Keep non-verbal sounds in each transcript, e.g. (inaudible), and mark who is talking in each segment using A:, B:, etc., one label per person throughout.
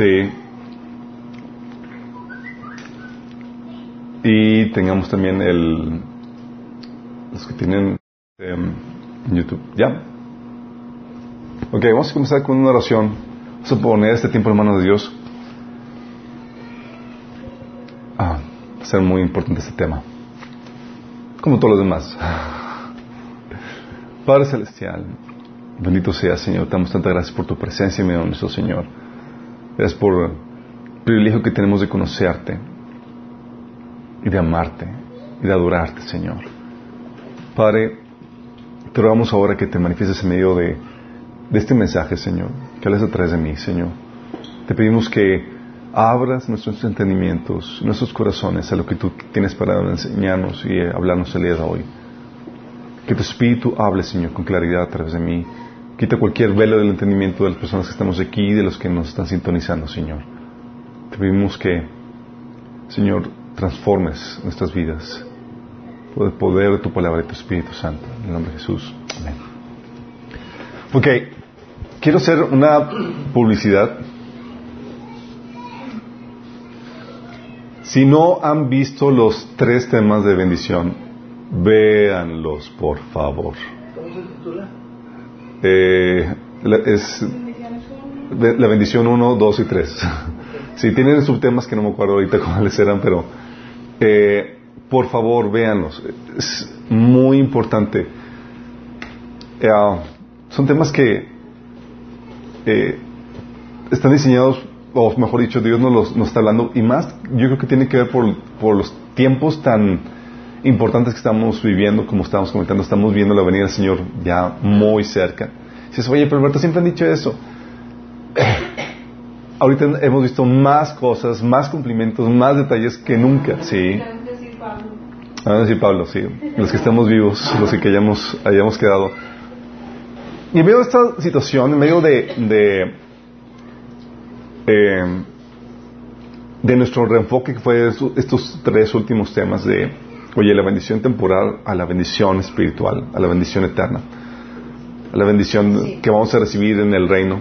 A: Sí. Y tengamos también el... Los que tienen em, YouTube. ¿Ya? Ok, vamos a comenzar con una oración. Vamos a poner este tiempo en manos de Dios. Ah, va a ser muy importante este tema. Como todos los demás. Padre Celestial, bendito sea Señor. Te damos tanta gracias por tu presencia en medio de Señor. Gracias por el privilegio que tenemos de conocerte y de amarte y de adorarte, Señor. Padre, te rogamos ahora que te manifiestes en medio de, este mensaje, Señor, que hables a través de mí, Señor. Te pedimos que abras nuestros entendimientos, nuestros corazones a lo que tú tienes para enseñarnos y hablarnos el día de hoy. Que tu Espíritu hable, Señor, con claridad a través de mí. Quita cualquier velo del entendimiento de las personas que estamos aquí y de los que nos están sintonizando, Señor. Te pedimos que, Señor, transformes nuestras vidas por el poder de tu palabra y tu Espíritu Santo. En el nombre de Jesús. Amén. Ok, quiero hacer una publicidad. Si no han visto los tres temas de bendición, véanlos, por favor.
B: ¿Cómo se titula?
A: Eh, la, es la bendición 1, 2 y 3. (laughs) Si tienen subtemas que no me acuerdo ahorita (laughs) cuáles eran, pero eh, por favor véanlos. Es muy importante. Eh, son temas que eh, están diseñados, o mejor dicho, Dios nos, los, nos está hablando, y más yo creo que tiene que ver por, por los tiempos tan importantes que estamos viviendo, como estábamos comentando, estamos viendo la venida del Señor ya muy cerca. Dices, oye, pero Alberto, siempre han dicho eso. (coughs) Ahorita hemos visto más cosas, más cumplimientos, más detalles que nunca, sí. Van a decir Pablo, sí. Los que estamos vivos, los que hayamos, hayamos quedado. Y en medio de esta situación, en medio de, de, eh, de nuestro reenfoque que fue estos tres últimos temas de, oye, la bendición temporal a la bendición espiritual, a la bendición eterna, a la bendición sí. que vamos a recibir en el reino.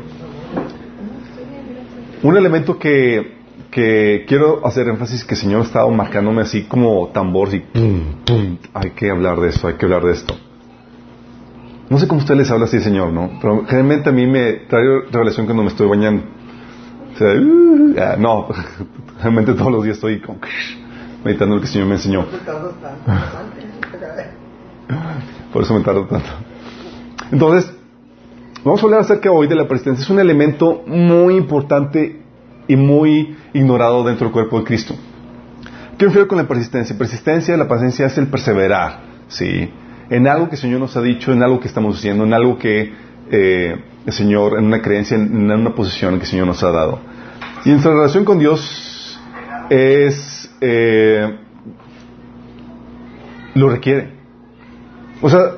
A: Un elemento que, que quiero hacer énfasis que el Señor ha estado marcándome así como tambor, y pum, pum, hay que hablar de esto, hay que hablar de esto. No sé cómo usted les habla así, Señor, ¿no? Pero generalmente a mí me trae revelación cuando me estoy bañando. O sea, uh, no, (laughs) realmente todos los días estoy como meditando lo que el Señor me enseñó. (laughs) Por eso me tardo tanto. Entonces, vamos a hablar acerca hoy de la persistencia. Es un elemento muy importante y muy ignorado dentro del cuerpo de Cristo. ¿Qué refiero con la persistencia? Persistencia, la paciencia es el perseverar, ¿sí? En algo que el Señor nos ha dicho, en algo que estamos haciendo, en algo que eh, el Señor, en una creencia, en una posición que el Señor nos ha dado. Y nuestra relación con Dios es, eh, lo requiere. O sea,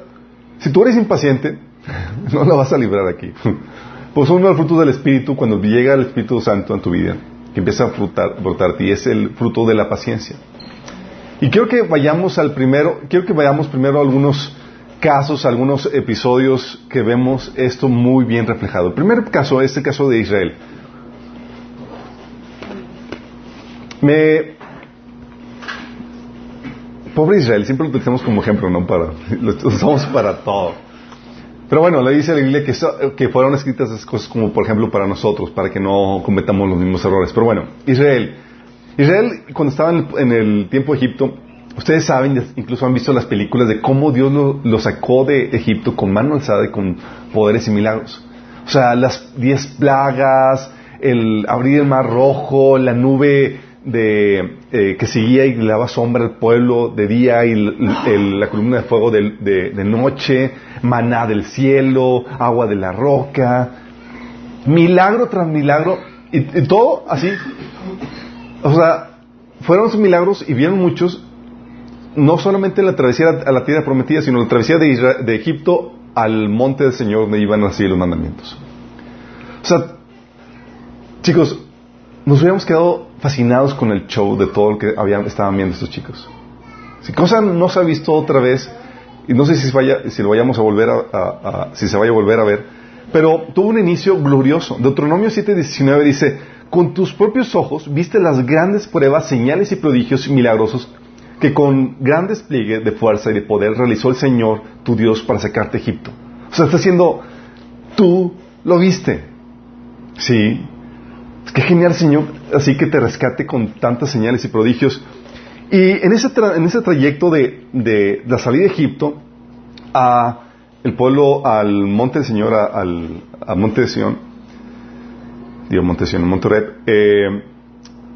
A: si tú eres impaciente, (laughs) no la vas a librar aquí. Pues uno de los frutos del Espíritu, cuando llega el Espíritu Santo en tu vida, que empieza a frutar, brotarte, y es el fruto de la paciencia. Y quiero que vayamos al primero, quiero que vayamos primero a algunos casos, algunos episodios que vemos esto muy bien reflejado. El primer caso es el caso de Israel. Me... Pobre Israel, siempre lo utilizamos como ejemplo, ¿no? Para, (laughs) lo usamos para todo. Pero bueno, le dice la Biblia que, que fueron escritas esas cosas como, por ejemplo, para nosotros, para que no cometamos los mismos errores. Pero bueno, Israel. Israel, cuando estaba en el, tiempo de Egipto, ustedes saben, incluso han visto las películas de cómo Dios lo, sacó de Egipto con mano alzada y con poderes y milagros. O sea, las diez plagas, el abrir el mar rojo, la nube de, eh, que seguía y le daba sombra al pueblo de día y el, (gasps) el, la columna de fuego de, de, de, noche, maná del cielo, agua de la roca, milagro tras milagro, y, y todo así. O sea, fueron esos milagros y vieron muchos, no solamente en la travesía a la tierra prometida, sino en la travesía de, Israel, de Egipto al monte del Señor donde iban a recibir los mandamientos. O sea, chicos, nos hubiéramos quedado fascinados con el show de todo lo que habían, estaban viendo estos chicos. Si cosa no se ha visto otra vez, y no sé si, vaya, si lo vayamos a volver a, si se vaya a volver a ver, pero tuvo un inicio glorioso. Deuteronomio 7:19 dice, con tus propios ojos viste las grandes pruebas, señales y prodigios milagrosos que con gran despliegue de fuerza y de poder realizó el Señor tu Dios para sacarte de Egipto. O sea, está haciendo, tú lo viste. Sí. Qué genial, Señor, así que te rescate con tantas señales y prodigios. Y en ese, en ese trayecto de, de, la salida de Egipto a el pueblo, al monte del Señor, al, monte de Sion, monte Sion, monte eh,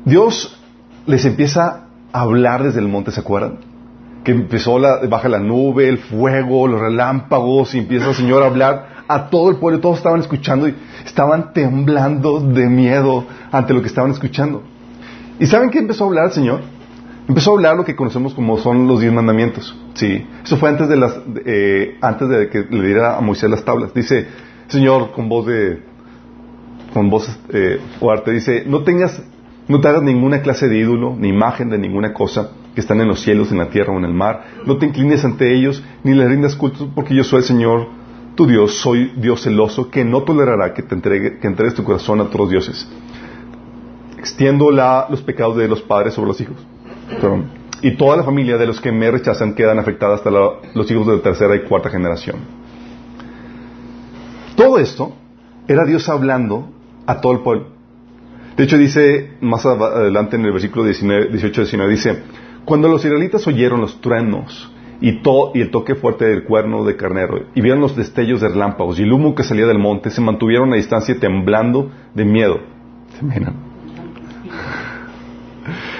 A: Dios les empieza a hablar desde el monte, ¿se acuerdan? Que empezó la, baja la nube, el fuego, los relámpagos, y empieza el Señor a hablar a todo el pueblo, todos estaban escuchando y estaban temblando de miedo ante lo que estaban escuchando. ¿Y saben qué empezó a hablar el Señor? Empezó a hablar lo que conocemos como son los diez mandamientos. Sí, eso fue antes de las, eh, antes de que le diera a Moisés las tablas. Dice, Señor, con voz de, con voz eh, fuerte, dice, no tengas, no te hagas ninguna clase de ídolo, ni imagen de ninguna cosa que están en los cielos, en la tierra o en el mar. No te inclines ante ellos, ni les rindas culto, porque yo soy el Señor, tu Dios, soy Dios celoso, que no tolerará que te entregue, que entregues tu corazón a otros dioses. Extiendo la, los pecados de los padres sobre los hijos y toda la familia de los que me rechazan quedan afectadas hasta los hijos de tercera y cuarta generación. Todo esto era Dios hablando a todo. De hecho, dice más adelante en el versículo 18-19, dice, cuando los israelitas oyeron los truenos y, y, el toque fuerte del cuerno de carnero y vieron los destellos de relámpagos y el humo que salía del monte, se mantuvieron a distancia temblando de miedo. ¿Se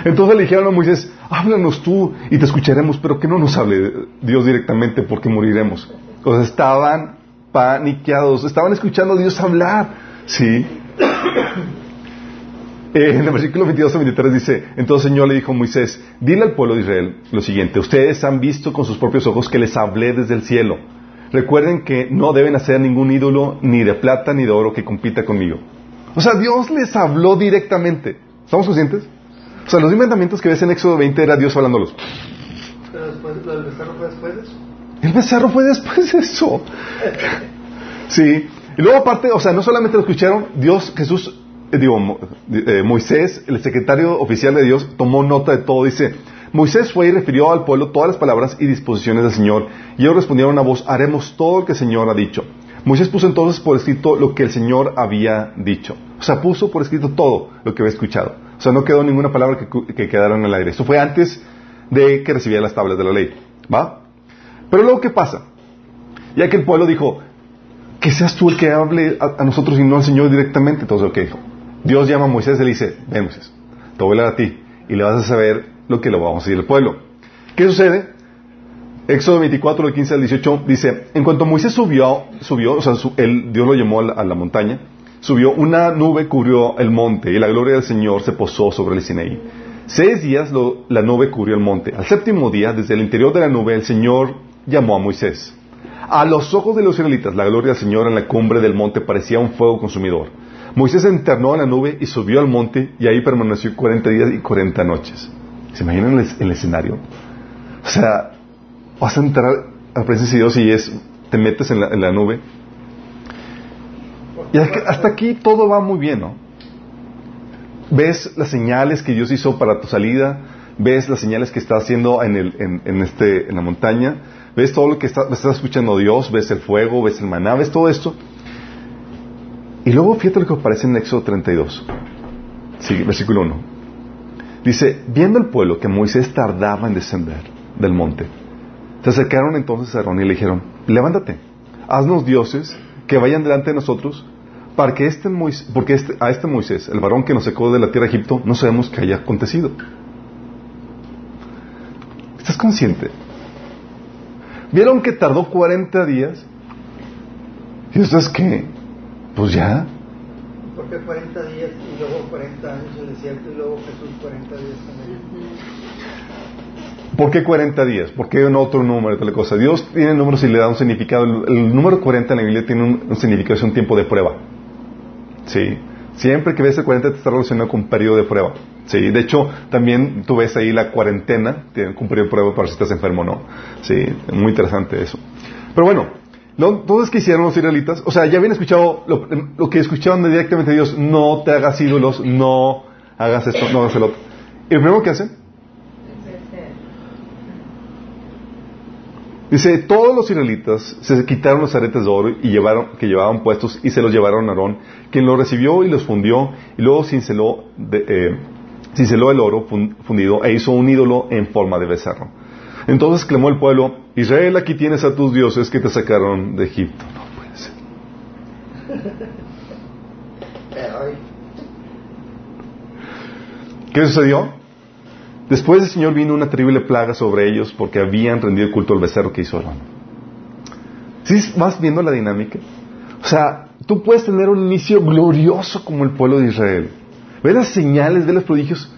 A: entonces le dijeron a Moisés, háblanos tú y te escucharemos, pero que no nos hable Dios directamente porque moriremos. O sea, estaban paniqueados, estaban escuchando a Dios hablar. Sí. Eh, en el versículo 22 a 23 dice, entonces el Señor le dijo a Moisés, dile al pueblo de Israel lo siguiente, ustedes han visto con sus propios ojos que les hablé desde el cielo. Recuerden que no deben hacer ningún ídolo ni de plata ni de oro que compita conmigo. O sea, Dios les habló directamente. ¿Estamos conscientes? O sea, los inventamientos que ves en Éxodo 20 era Dios hablándolos.
B: Pero después, ¿el becerro fue después de eso?
A: El becerro fue después de eso. (laughs) sí. Y luego aparte, o sea, no solamente lo escucharon, Dios, Jesús, digo, eh, Moisés, el secretario oficial de Dios, tomó nota de todo. Dice, Moisés fue y refirió al pueblo todas las palabras y disposiciones del Señor. Y ellos respondieron a voz, haremos todo lo que el Señor ha dicho. Moisés puso entonces por escrito lo que el Señor había dicho. O sea, puso por escrito todo lo que había escuchado. O sea, no quedó ninguna palabra que, quedara en el aire. Eso fue antes de que recibiera las tablas de la ley. ¿Va? Pero luego, ¿qué pasa? Ya que el pueblo dijo, que seas tú el que hable a, nosotros y no al Señor directamente. Entonces, ¿qué dijo? Dios llama a Moisés y le dice, ven Moisés, te voy a hablar a ti y le vas a saber lo que lo vamos a decir al pueblo. ¿Qué sucede? Éxodo 24, del 15 al 18, dice, en cuanto Moisés subió, subió, o sea, Dios lo llamó a la montaña, subió, una nube cubrió el monte y la gloria del Señor se posó sobre el Sinaí. Seis días la nube cubrió el monte. Al séptimo día, desde el interior de la nube, el Señor llamó a Moisés. A los ojos de los israelitas, la gloria del Señor en la cumbre del monte parecía un fuego consumidor. Moisés se internó en la nube y subió al monte y ahí permaneció cuarenta días y cuarenta noches. ¿Se imaginan el, escenario? O sea, vas a entrar a la presencia de Dios y es, te metes en la nube y hasta aquí todo va muy bien, ¿no? Ves las señales que Dios hizo para tu salida, ves las señales que está haciendo en, el, en, este, en la montaña, ves todo lo que está, estás escuchando Dios, ves el fuego, ves el maná, ves todo esto. Y luego fíjate lo que aparece en Éxodo 32, sí, versículo 1. Dice, viendo el pueblo que Moisés tardaba en descender del monte, se acercaron entonces a Aarón y le dijeron, levántate, haznos dioses que vayan delante de nosotros para que este Moisés, porque este, a este Moisés, el varón que nos sacó de la tierra de Egipto, no sabemos qué haya acontecido. ¿Estás consciente? ¿Vieron que tardó 40 días? ¿Y ustedes qué? Pues ya.
B: ¿Por qué 40 días y luego 40 años en el desierto y luego Jesús 40 días también?
A: ¿Por qué 40 días? ¿Por qué otro número? Tal cosa. Dios tiene números y le da un significado. El, número 40 en la Biblia tiene un, un significado, es un tiempo de prueba. Sí. Siempre que ves el 40 te está relacionado con un periodo de prueba. Sí. De hecho, también tú ves ahí la cuarentena, tiene un periodo de prueba para si estás enfermo o no. Sí. Muy interesante eso. Pero bueno, ¿no? Entonces, ¿qué hicieron los israelitas? O sea, ya habían escuchado lo, lo que escuchaban directamente de Dios, no te hagas ídolos, no hagas esto, no hagas el otro. Y lo primero que hacen, dice, todos los israelitas se quitaron los aretes de oro y llevaron, que llevaban puestos y se los llevaron a Aarón, quien los recibió y los fundió y luego cinceló, de, eh, cinceló el oro fundido e hizo un ídolo en forma de becerro. Entonces clamó el pueblo, Israel, aquí tienes a tus dioses que te sacaron de Egipto. No puede ser. ¿Qué sucedió? Después del Señor vino una terrible plaga sobre ellos porque habían rendido culto al becerro que hizo Aarón. ¿Sí vas viendo la dinámica? O sea, tú puedes tener un inicio glorioso como el pueblo de Israel. Ve las señales, ve los prodigios,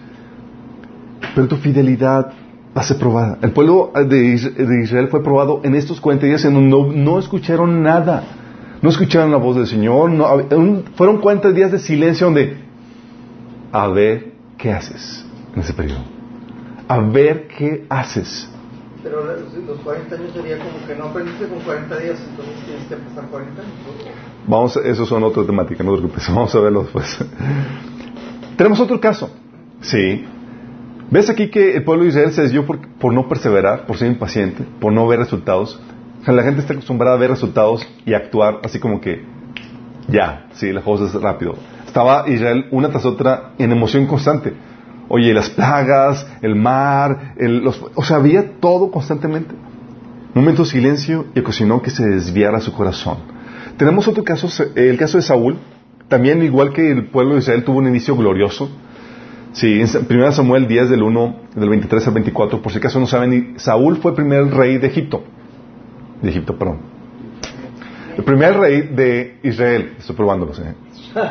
A: pero tu fidelidad va a ser probada. El pueblo de Israel fue probado en estos 40 días en donde no, escucharon nada. No escucharon la voz del Señor. fueron 40 días de silencio donde, a ver qué haces en ese periodo. A ver qué haces.
B: Pero los 40 años sería como que no aprendiste con 40 días, entonces tienes que pasar 40 años.
A: Vamos, eso son otra temática, no te preocupes, (laughs) vamos a verlo después. Tenemos otro caso. Sí. ¿Ves aquí que el pueblo de Israel se desvió por, por no perseverar, por ser impaciente, por no ver resultados? La gente está acostumbrada a ver resultados y actuar así como que ya, sí, la cosa es rápido. Estaba Israel una tras otra en emoción constante. Oye, las plagas, el mar, el, los, o sea, había todo constantemente. Un momento de silencio y ocasionó que se desviara su corazón. Tenemos otro caso, el caso de Saúl. También, igual que el pueblo de Israel tuvo un inicio glorioso. Sí, en 1 Samuel 10 del 1, del 23 al 24, por si acaso no saben, Saúl fue el primer rey de Egipto. De Egipto, perdón. El primer rey de Israel. Estoy probándolos, ¿eh? (laughs)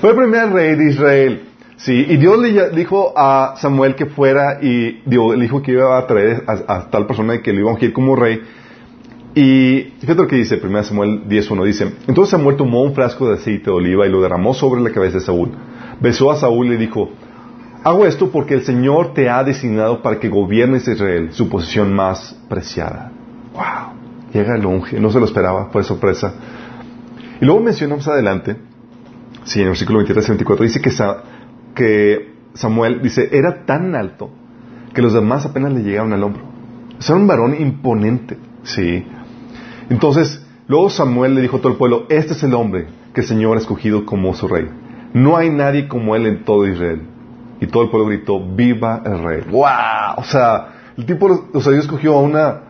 A: Fue el primer rey de Israel. Sí, y Dios le dijo a Samuel que fuera y Dios le dijo que iba a traer a, tal persona que le iba a ungir como rey. Y fíjate lo que dice 1 Samuel 10.1, dice, entonces Samuel tomó un frasco de aceite de oliva y lo derramó sobre la cabeza de Saúl. Besó a Saúl y le dijo, hago esto porque el Señor te ha designado para que gobiernes Israel, su posición más preciada. ¡Wow! Llega el unge, no se lo esperaba, fue sorpresa. Y luego mencionamos adelante Sí, en el versículo 23 y 24 dice que, que Samuel, dice, era tan alto que los demás apenas le llegaban al hombro. era un varón imponente, sí. Entonces, luego Samuel le dijo a todo el pueblo, este es el hombre que el Señor ha escogido como su rey. No hay nadie como él en todo Israel. Y todo el pueblo gritó, viva el rey. ¡Wow! O sea, el tipo, o sea, Dios escogió a una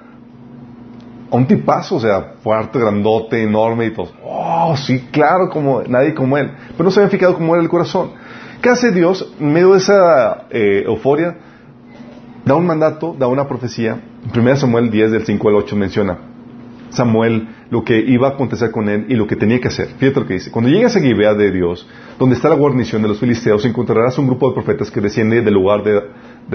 A: un tipazo, o sea, fuerte, grandote, enorme y todo. Oh, sí, claro, como nadie como él. Pero no se habían fijado cómo era el corazón. ¿Qué hace Dios en medio de esa eh, euforia? Da un mandato, da una profecía. En 1 Samuel 10, del 5 al 8 menciona Samuel lo que iba a acontecer con él y lo que tenía que hacer. Fíjate lo que dice. Cuando llegues a Gibea de Dios, donde está la guarnición de los filisteos, encontrarás un grupo de profetas que desciende del lugar de,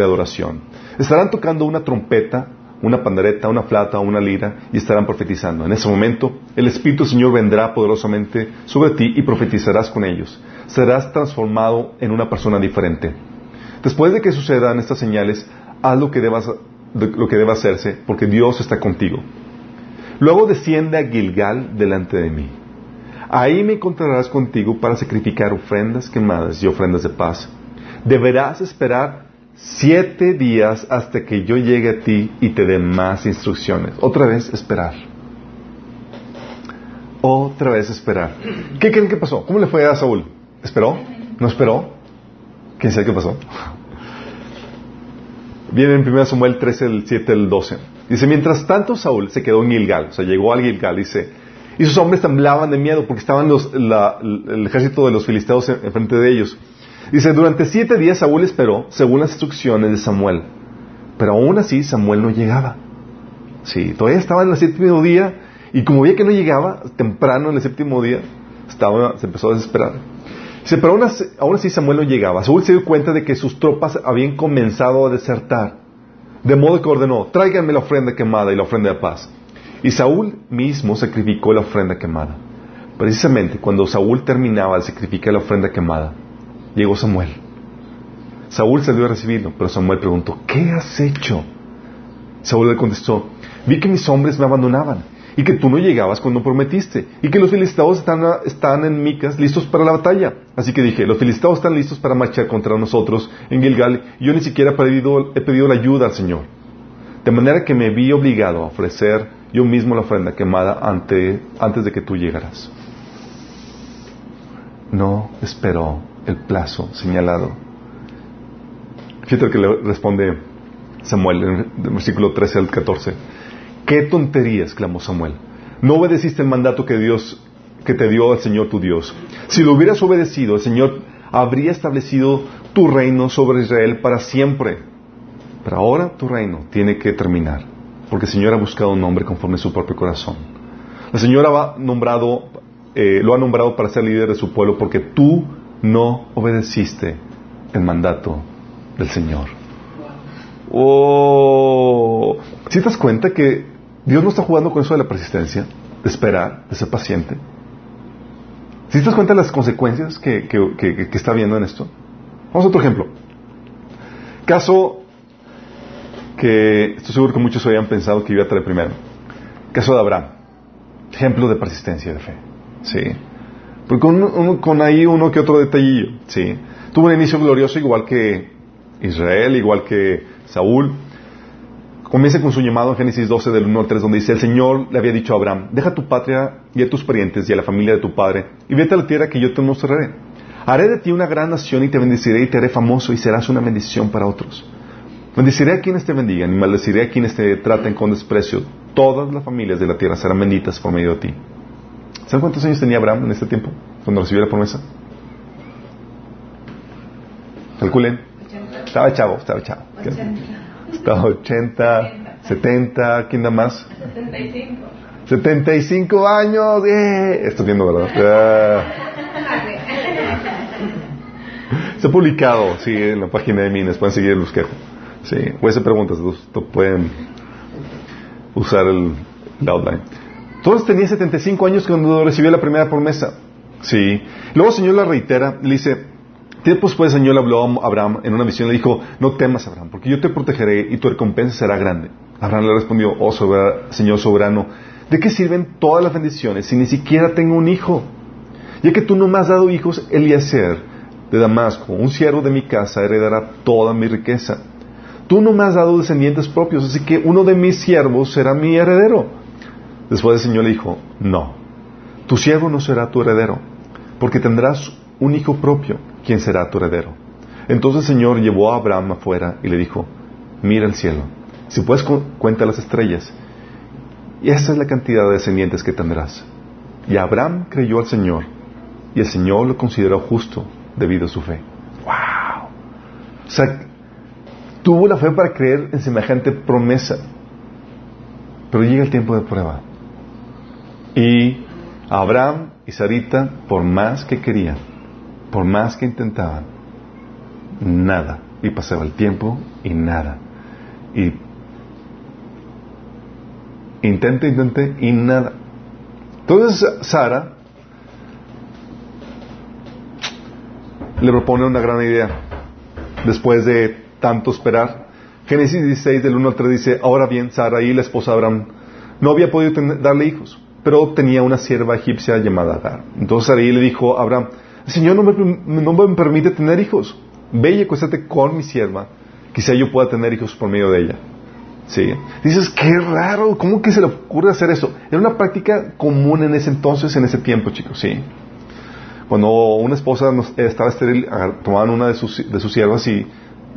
A: adoración. Estarán tocando una trompeta una pandereta, una flauta, una lira y estarán profetizando. En ese momento, el Espíritu del Señor vendrá poderosamente sobre ti y profetizarás con ellos. Serás transformado en una persona diferente. Después de que sucedan estas señales, haz lo que debas, lo que deba hacerse, porque Dios está contigo. Luego desciende a Gilgal delante de mí. Ahí me encontrarás contigo para sacrificar ofrendas quemadas y ofrendas de paz. Deberás esperar siete días hasta que yo llegue a ti y te dé más instrucciones. Otra vez esperar. Otra vez esperar. ¿Qué creen que pasó? ¿Cómo le fue a Saúl? ¿Esperó? ¿No esperó? ¿Quién sabe qué pasó? Viene en 1 Samuel 13, el 7, el 12. Dice, mientras tanto Saúl se quedó en Gilgal, o sea, llegó al Gilgal, dice, y sus hombres temblaban de miedo porque estaban los, el ejército de los filisteos enfrente de ellos. Dice, durante siete días Saúl esperó según las instrucciones de Samuel. Pero aún así Samuel no llegaba. Sí, todavía estaba en el séptimo día y como veía que no llegaba, temprano en el séptimo día, estaba, se empezó a desesperar. Dice, pero aún así, Samuel no llegaba. Saúl se dio cuenta de que sus tropas habían comenzado a desertar. De modo que ordenó, tráiganme la ofrenda quemada y la ofrenda de paz. Y Saúl mismo sacrificó la ofrenda quemada. Precisamente cuando Saúl terminaba de sacrificar la ofrenda quemada, llegó Samuel. Saúl salió a recibirlo, pero Samuel preguntó, ¿qué has hecho? Saúl le contestó, vi que mis hombres me abandonaban y que tú no llegabas cuando prometiste y que los filisteos están, están en Micas listos para la batalla. Así que dije, los filisteos están listos para marchar contra nosotros en Gilgal y yo ni siquiera he pedido, he pedido la ayuda al Señor. De manera que me vi obligado a ofrecer yo mismo la ofrenda quemada ante, antes de que tú llegaras. No esperó el plazo señalado. Fíjate que le responde Samuel en el versículo 13 al 14. ¿Qué tontería! exclamó Samuel. No obedeciste el mandato que Dios que te dio el Señor tu Dios. Si lo hubieras obedecido, el Señor habría establecido tu reino sobre Israel para siempre. Pero ahora tu reino tiene que terminar, porque el Señor ha buscado un hombre conforme a su propio corazón. El Señor ha nombrado, eh, lo ha nombrado para ser líder de su pueblo, porque tú no obedeciste el mandato del Señor. Oh, ¿Sí te das cuenta que Dios no está jugando con eso de la persistencia, de esperar, de ser paciente? ¿Sí te das cuenta de las consecuencias que, que está viendo en esto? Vamos a otro ejemplo. Caso que estoy seguro que muchos habían pensado que iba a traer primero. Caso de Abraham. Ejemplo de persistencia de fe. Sí. Porque con, con ahí uno que otro detallillo. Sí. Tuvo un inicio glorioso igual que Israel, igual que Saúl. Comienza con su llamado en Génesis 12 del 1 al 3 donde dice, el Señor le había dicho a Abraham, deja tu patria y a tus parientes y a la familia de tu padre y vete a la tierra que yo te mostraré. Haré de ti una gran nación y te bendeciré y te haré famoso y serás una bendición para otros. Bendeciré a quienes te bendigan y maldeciré a quienes te traten con desprecio. Todas las familias de la tierra serán benditas por medio de ti. ¿Saben cuántos años tenía Abraham en este tiempo? Cuando recibió la promesa. Calculen. Estaba chavo, estaba chavo. Estaba 80, 70, ¿quién da más? 75. 75 años. ¡Eh! Estoy viendo, ¿verdad? (laughs) Se ha publicado, sí, en la página de Mines. Pueden seguir el búsqueda. Sí, o hacer preguntas, pueden usar el, outline. Todos tenía 75 años cuando recibió la primera promesa. Sí. Luego el Señor la reitera, le dice, tiempo después el Señor habló a Abraham en una visión, le dijo, no temas Abraham, porque yo te protegeré y tu recompensa será grande. Abraham le respondió, oh Señor soberano, ¿de qué sirven todas las bendiciones si ni siquiera tengo un hijo? Ya que tú no me has dado hijos, Eliezer de Damasco, un siervo de mi casa, heredará toda mi riqueza. Tú no me has dado descendientes propios, así que uno de mis siervos será mi heredero. Después el Señor le dijo, no, tu siervo no será tu heredero, porque tendrás un hijo propio, quien será tu heredero. Entonces el Señor llevó a Abraham afuera y le dijo, mira el cielo, si puedes cuenta las estrellas, y esa es la cantidad de descendientes que tendrás. Y Abraham creyó al Señor, y el Señor lo consideró justo debido a su fe. ¡Wow! O sea, tuvo la fe para creer en semejante promesa. Pero llega el tiempo de prueba. Y Abraham y Sarita, por más que querían, por más que intentaban, nada. Y pasaba el tiempo y nada. Y intente, intente y nada. Entonces Sara le propone una gran idea. Después de tanto esperar. Génesis 16 del 1 al 3 dice, ahora bien, y la esposa Abraham, no había podido darle hijos, pero tenía una sierva egipcia llamada Agar. Entonces Sarai le dijo a Abraham, Señor no me, no me permite tener hijos. Ve y acuéstate con mi sierva, quizá yo pueda tener hijos por medio de ella. ¿Sí? Dices, qué raro, ¿cómo que se le ocurre hacer eso? Era una práctica común en ese entonces, en ese tiempo, chicos, ¿sí? Cuando una esposa estaba estéril, tomaban una de sus, de sus siervas y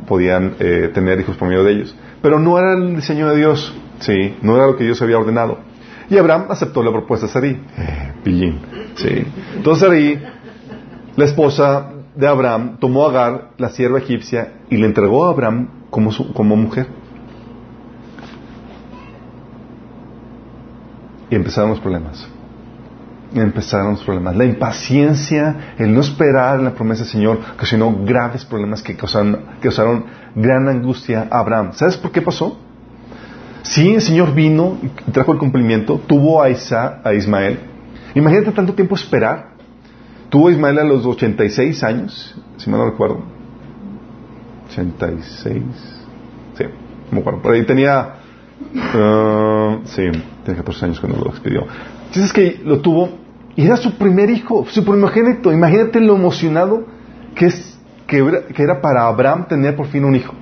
A: podían eh, tener hijos por medio de ellos. Pero no era el diseño de Dios, sí, no era lo que Dios había ordenado. Y Abraham aceptó la propuesta de Sarí, eh, sí. Entonces Sarí, la esposa de Abraham, tomó a Agar, la sierva egipcia, y le entregó a Abraham como, como mujer. Y empezaron los problemas empezaron los problemas. La impaciencia, el no esperar en la promesa del Señor, ocasionó graves problemas que causaron, que causaron gran angustia a Abraham. ¿Sabes por qué pasó? Sí, el Señor vino y trajo el cumplimiento, tuvo a, Isa, a Ismael. Imagínate tanto tiempo esperar. Tuvo Ismael a los 86 años, si mal no recuerdo. 86. Sí, me acuerdo. Por ahí tenía Ah, sí, tiene 14 años cuando lo expidió. Entonces es que lo tuvo y era su primer hijo, su primogénito. Imagínate lo emocionado que, es, que, era, que era para Abraham tener por fin un hijo.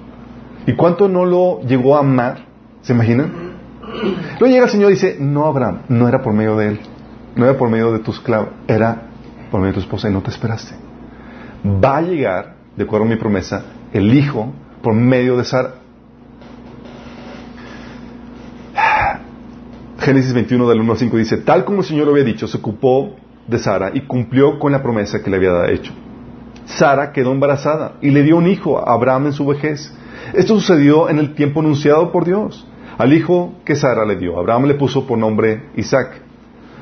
A: ¿Y cuánto no lo llegó a amar? ¿Se imaginan? Luego llega el Señor y dice, no Abraham, no era por medio de él, no era por medio de tu esclavo, era por medio de tu esposa y no te esperaste. Va a llegar, de acuerdo a mi promesa, el hijo por medio de Sara. Génesis 21 del 1 al 5 dice, tal como el Señor lo había dicho, se ocupó de Sara y cumplió con la promesa que le había hecho. Sara quedó embarazada y le dio un hijo a Abraham en su vejez. Esto sucedió en el tiempo anunciado por Dios. Al hijo que Sara le dio, Abraham le puso por nombre Isaac.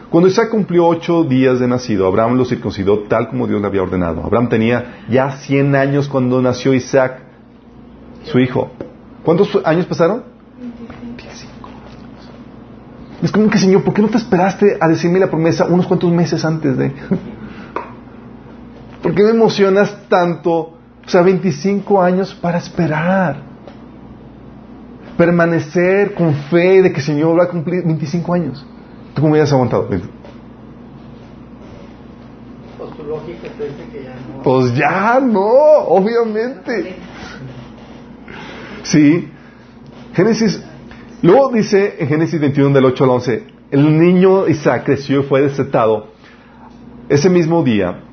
A: Cuando Isaac cumplió ocho días de nacido, Abraham lo circuncidó tal como Dios le había ordenado. Abraham tenía ya cien años cuando nació Isaac, su hijo. ¿Cuántos años pasaron? 25 Es como que, Señor, ¿por qué no te esperaste a decirme la promesa unos cuantos meses antes de... (laughs) ¿Por qué me emocionas tanto? O sea, 25 años para esperar. Permanecer con fe de que el Señor va a cumplir 25 años. ¿Tú cómo hubieras aguantado?
B: Pues tu lógica te dice que ya no.
A: Pues ya no, obviamente. Sí. Génesis. Luego dice en Génesis 21 del 8 al 11, el niño Isaac creció y fue destetado. Ese mismo día,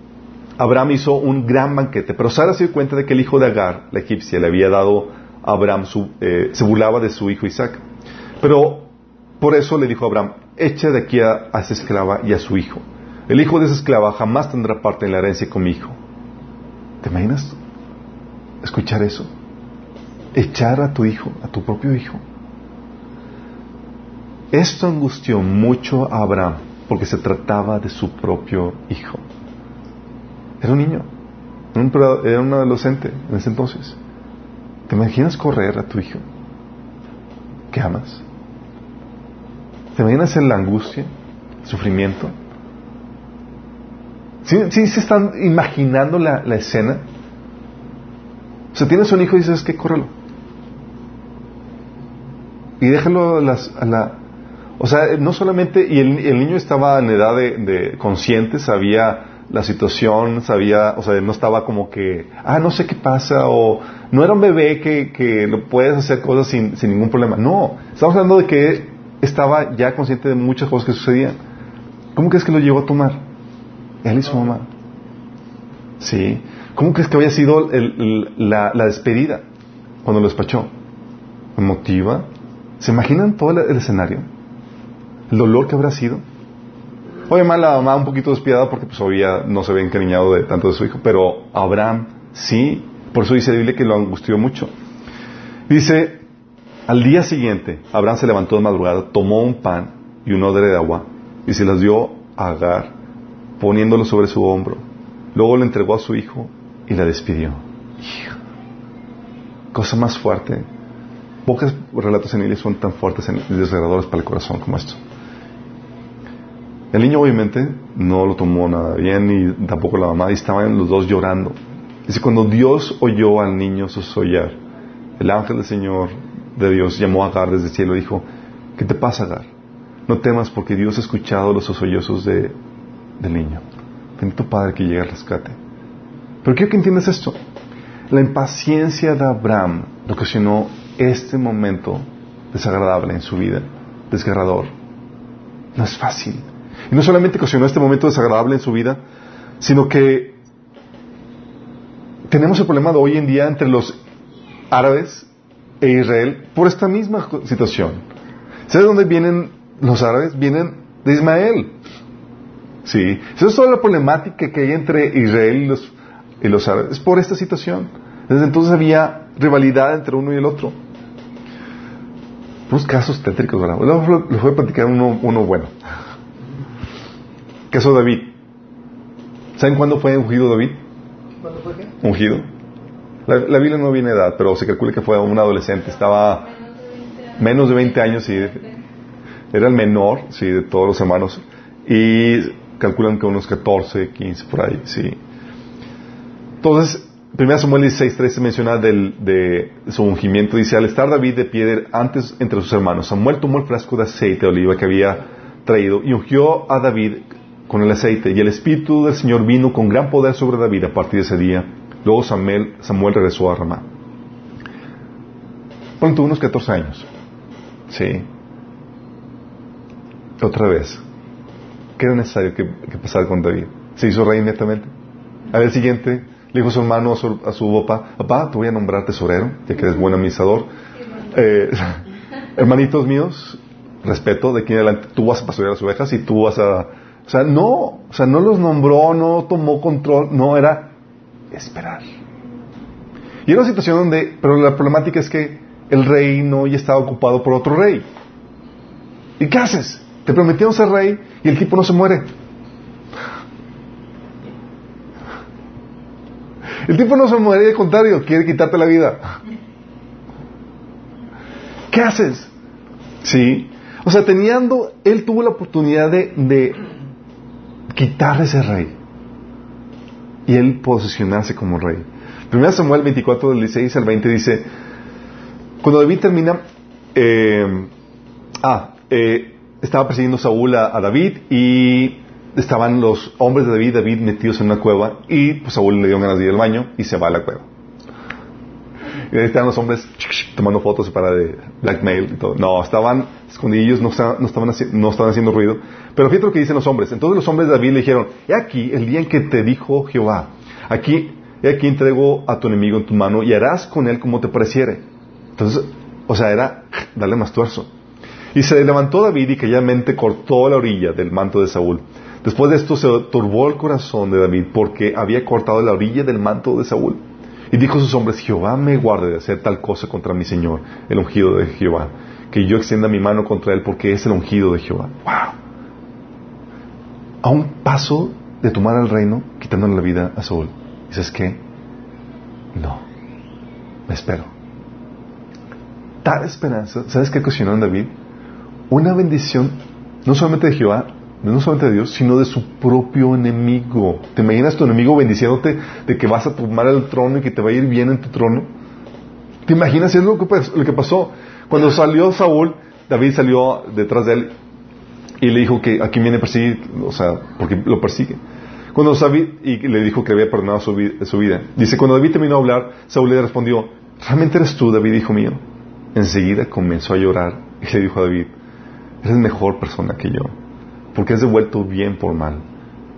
A: Abraham hizo un gran banquete, pero Sara se dio cuenta de que el hijo de Agar, la egipcia, le había dado a Abraham, su, eh, se burlaba de su hijo Isaac. Pero por eso le dijo a Abraham, echa de aquí a, a esa esclava y a su hijo. El hijo de esa esclava jamás tendrá parte en la herencia con mi hijo. ¿Te imaginas escuchar eso? Echar a tu hijo, a tu propio hijo. Esto angustió mucho a Abraham porque se trataba de su propio hijo. Era un niño, era un, adolescente en ese entonces. ¿Te imaginas correr a tu hijo que amas? ¿Te imaginas la angustia, el sufrimiento? ¿Sí, sí se están imaginando la, la, escena? O sea, tienes un hijo y dices que córrelo. Y déjalo a, las, a, la... O sea, no solamente... Y el, el niño estaba en edad de, de, consciente, sabía la situación, sabía... O sea, no estaba como que... Ah, no sé qué pasa, o... No era un bebé que, que lo puedes hacer cosas sin, sin ningún problema. No, estamos hablando de que estaba ya consciente de muchas cosas que sucedían. ¿Cómo crees que lo llevó a tomar? Él y su mamá. Sí. ¿Cómo crees que había sido la, la, despedida cuando lo despachó? ¿Emotiva? ¿Se imaginan todo el, escenario? ¿El dolor que habrá sido? Obviamente la mamá un poquito despiadada porque pues no se había encariñado de tanto de su hijo, pero Abraham sí. Por eso dice Biblia que lo angustió mucho. Dice, al día siguiente, Abraham se levantó de madrugada, tomó un pan y un odre de agua y se las dio a Agar, poniéndolo sobre su hombro. Luego le entregó a su hijo y la despidió. Cosa más fuerte. Pocos relatos en son tan fuertes y desgarradores para el corazón como esto. El niño obviamente no lo tomó nada bien y tampoco la mamá y estaban los dos llorando. Dice, cuando Dios oyó al niño sosollar, el ángel del Señor de Dios llamó a Agar desde el cielo y dijo, ¿qué te pasa Agar? No temas porque Dios ha escuchado los sollozos de, del niño. Bendito Padre que llega al rescate. Pero quiero que entiendas esto. La impaciencia de Abraham ocasionó este momento desagradable en su vida, desgarrador. No es fácil. Y no solamente ocasionó este momento desagradable en su vida, sino que tenemos el problema de hoy en día entre los árabes e Israel por esta misma situación. ¿Sabes dónde vienen los árabes? Vienen de Ismael. Sí. Esa es toda la problemática que hay entre Israel y los, y los árabes. Es por esta situación. Desde entonces había rivalidad entre uno y el otro. Unos casos tétricos, ¿verdad? Les voy a platicar uno, uno bueno. Caso de David. ¿Saben cuándo fue ungido David?
B: ¿Cuándo fue qué?
A: Ungido. La, la, Biblia no viene edad, pero se calcula que fue un adolescente. Estaba menos de 20 años y era el menor, de todos los hermanos. Y calculan que unos 14, 15 por ahí, sí. Entonces, 1 Samuel 16, 13 menciona del, de su ungimiento. Dice, al estar David de pie antes entre sus hermanos, Samuel tomó el frasco de aceite de oliva que había traído y ungió a David con el aceite. Y el Espíritu del Señor vino con gran poder sobre David a partir de ese día. Luego Samuel, Samuel regresó a Ramá. Pronto unos 14 años. Sí. Otra vez. ¿Qué era necesario que, que pasara con David? Se hizo rey inmediatamente. Al día siguiente le dijo su hermano a su, a su papá, papá, te voy a nombrar tesorero, ya que eres buen administrador. Eh, (laughs) hermanitos míos, respeto, de aquí en adelante tú vas a pastorear las ovejas y tú vas a... O sea, no, o sea, no los nombró, no tomó control, no, era esperar. Y era una situación donde, pero la problemática es que el rey no ya estaba ocupado por otro rey. ¿Y qué haces? Te prometieron ser rey y el tipo no se muere. El tipo no se muere, al contrario, quiere quitarte la vida. ¿Qué haces? Sí. O sea, teniendo, él tuvo la oportunidad de, de quitar ese rey. Y él posicionarse como rey. Primero Samuel 24, del 16 al 20 dice, cuando David termina, eh, ah, eh, estaba persiguiendo Saúl a, a David y estaban los hombres de David, David metidos en una cueva y pues Saúl le dio ganas de ir al baño y se va a la cueva. Y ahí estaban los hombres tomando fotos para de blackmail y todo. No, estaban estaban, no estaban, no estaban haciendo ruido. Pero fíjate lo que dicen los hombres. Entonces los hombres de David le dijeron, he aquí el día en que te dijo Jehová, aquí, he aquí entrego a tu enemigo en tu mano y harás con él como te pareciere. Entonces, o sea, era darle más tuerzo. Y se levantó David y callamente cortó la orilla del manto de Saúl. Después de esto se turbó el corazón de David porque había cortado la orilla del manto de Saúl. Y dijo a sus hombres, Jehová me guarde de hacer tal cosa contra mi Señor, el ungido de Jehová, que yo extienda mi mano contra él porque es el ungido de Jehová. ¡Wow! A un paso de tomar el reino, quitándole la vida a Saúl. ¿Dices qué? No. Me espero. Tal esperanza, ¿sabes qué ocasionó en David? Una bendición, no solamente de Jehová, no solamente de Dios, sino de su propio enemigo. ¿Te imaginas tu enemigo bendiciéndote de que vas a tomar el trono y que te va a ir bien en tu trono? ¿Te imaginas? Es lo que, pasó. Cuando salió Saúl, David salió detrás de él y le dijo que aquí viene a perseguir, o sea, porque lo persigue. Cuando David, y le dijo que había perdonado su, su vida. Dice, cuando David terminó de hablar, Saúl le respondió, ¿realmente eres tú, David, hijo mío? Enseguida comenzó a llorar y le dijo a David, eres mejor persona que yo porque has devuelto bien por mal.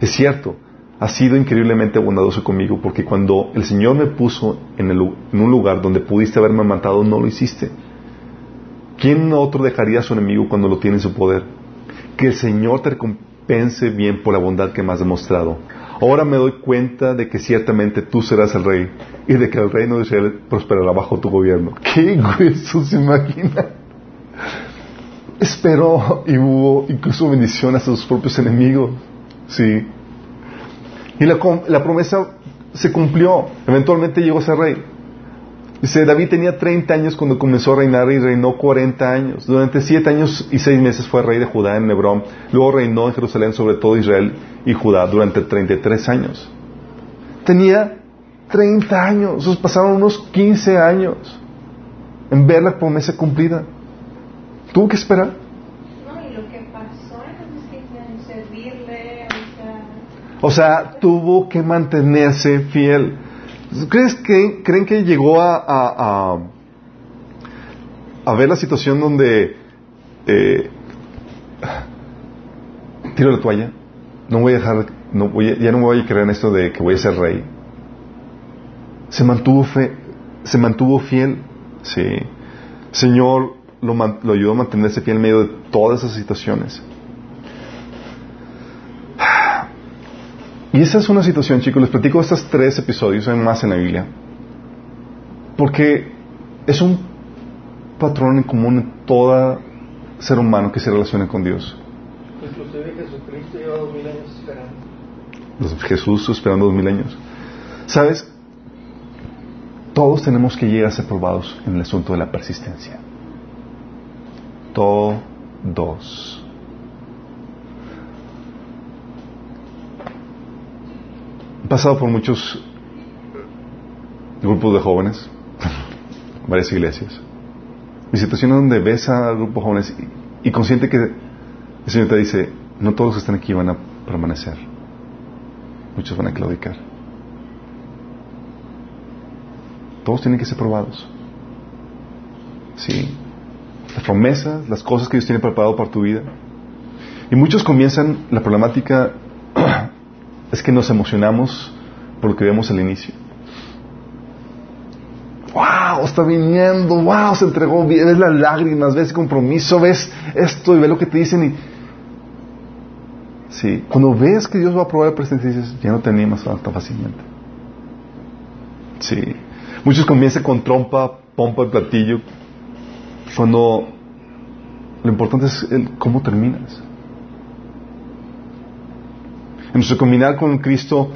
A: Es cierto, has sido increíblemente bondadoso conmigo porque cuando el Señor me puso en, un lugar donde pudiste haberme matado, no lo hiciste. ¿Quién otro dejaría a su enemigo cuando lo tiene en su poder? Que el Señor te recompense bien por la bondad que me has demostrado. Ahora me doy cuenta de que ciertamente tú serás el rey y de que el reino de Israel prosperará bajo tu gobierno. (laughs) ¿Qué hueso se imagina? Esperó y hubo incluso bendición a sus propios enemigos. Sí. Y la, la, promesa se cumplió. Eventualmente llegó a ser rey. Dice, David tenía 30 años cuando comenzó a reinar y reinó 40 años. Durante 7 años y 6 meses fue rey de Judá en Hebrón. Luego reinó en Jerusalén sobre todo Israel y Judá durante 33 años. Tenía 30 años. pasaron unos 15 años en ver la promesa cumplida. Tuvo que esperar.
C: No, y lo que pasó en servirle,
A: o sea... tuvo que mantenerse fiel. ¿Crees que, ¿Creen que llegó a, a, a, ver la situación donde eh, tiro la toalla? No voy a dejar, no voy ya no me voy a creer en esto de que voy a ser rey. Se mantuvo fe, se mantuvo fiel. Sí. Señor, lo, ayudó a mantenerse fiel en medio de todas esas situaciones. Y esa es una situación, chicos, les platico estos tres episodios, hay más en la Biblia, porque es un patrón en común en todo ser humano que se relaciona con Dios.
B: Inclusive Jesucristo lleva dos mil años esperando.
A: Jesús esperando dos mil años. ¿Sabes? Todos tenemos que llegar a ser probados en el asunto de la persistencia todos. He pasado por muchos grupos de jóvenes, (laughs) varias iglesias. Mi situación es donde ves a grupos jóvenes y, consciente que el Señor te dice, no todos que están aquí van a permanecer. Muchos van a claudicar. Todos tienen que ser probados. Sí. Las promesas, las cosas que Dios tiene preparado para tu vida. Y muchos comienzan, la problemática (clears throat) es que nos emocionamos por lo que vemos al inicio. ¡Wow! Está viniendo, ¡wow! Se entregó, ves las lágrimas, ves el compromiso, ves esto y ves lo que te dicen y... Sí, cuando ves que Dios va a probar el presente, dices, ya no te animas tan fácilmente. Sí. Muchos comienzan con trompa, pompa y platillo, cuando lo importante es el, cómo terminas. En nuestro caminar con Cristo,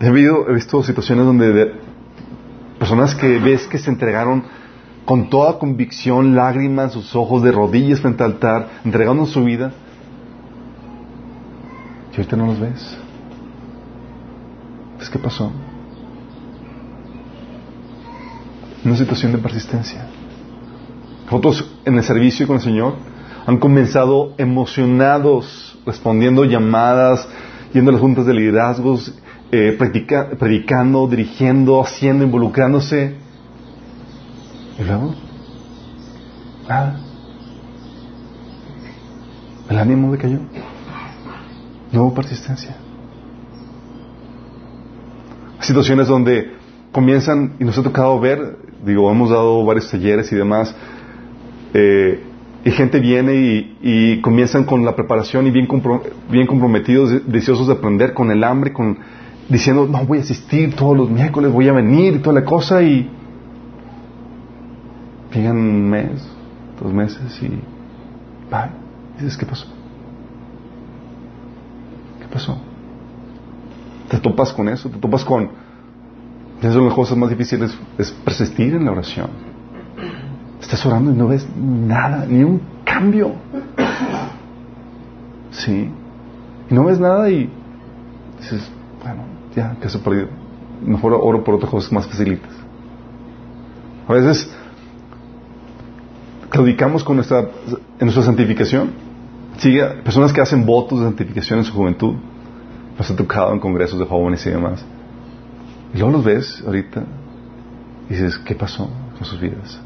A: he, he visto situaciones donde de, personas que ves que se entregaron con toda convicción, lágrimas sus ojos, de rodillas frente al altar, entregando su vida, y ahorita no los ves. ¿Qué pasó? Una situación de persistencia. Otros en el servicio con el Señor han comenzado emocionados, respondiendo llamadas, yendo a las juntas de liderazgos, eh, predicando, dirigiendo, haciendo, involucrándose. Y luego, nada. El ánimo decayó. No hubo persistencia. Situaciones donde comienzan, y nos ha tocado ver, digo, hemos dado varios talleres y demás, eh, y gente viene y, comienzan con la preparación y bien, bien comprometidos, deseosos de aprender, con el hambre, con diciendo, no, voy a asistir todos los miércoles, voy a venir y toda la cosa, y llegan un mes, dos meses y, bye. dices, ¿qué pasó? ¿Qué pasó? Te topas con eso, te topas con, una de las cosas más difíciles es persistir en la oración. Estás orando y no ves nada, ni un cambio. Sí. Y no ves nada y dices, bueno, ya, se perdido. Mejor oro por otras cosas más facilitas. A veces claudicamos con nuestra, en nuestra santificación. Sigue personas que hacen votos de santificación en su juventud. Nos ha tocado en congresos de jóvenes y demás. Y luego los ves ahorita y dices, ¿qué pasó con sus vidas?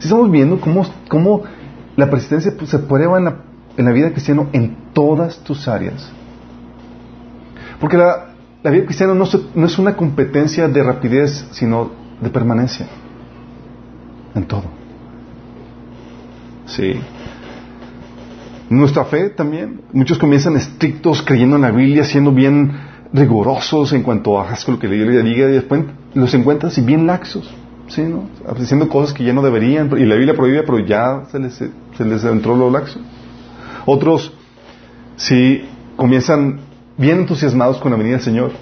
A: Si estamos viendo cómo, cómo la persistencia se prueba en la, en la, vida cristiana en todas tus áreas. Porque la, la vida cristiana no, no es una competencia de rapidez, sino de permanencia. En todo. Sí. Nuestra fe también. Muchos comienzan estrictos, creyendo en la Biblia, siendo bien rigurosos en cuanto a lo que la Biblia diga, y después los encuentras y bien laxos. Sí, ¿no? Haciendo cosas que ya no deberían, y la Biblia prohíbe, pero ya se les, se les entró lo laxo. Otros, sí, comienzan bien entusiasmados con la venida del Señor.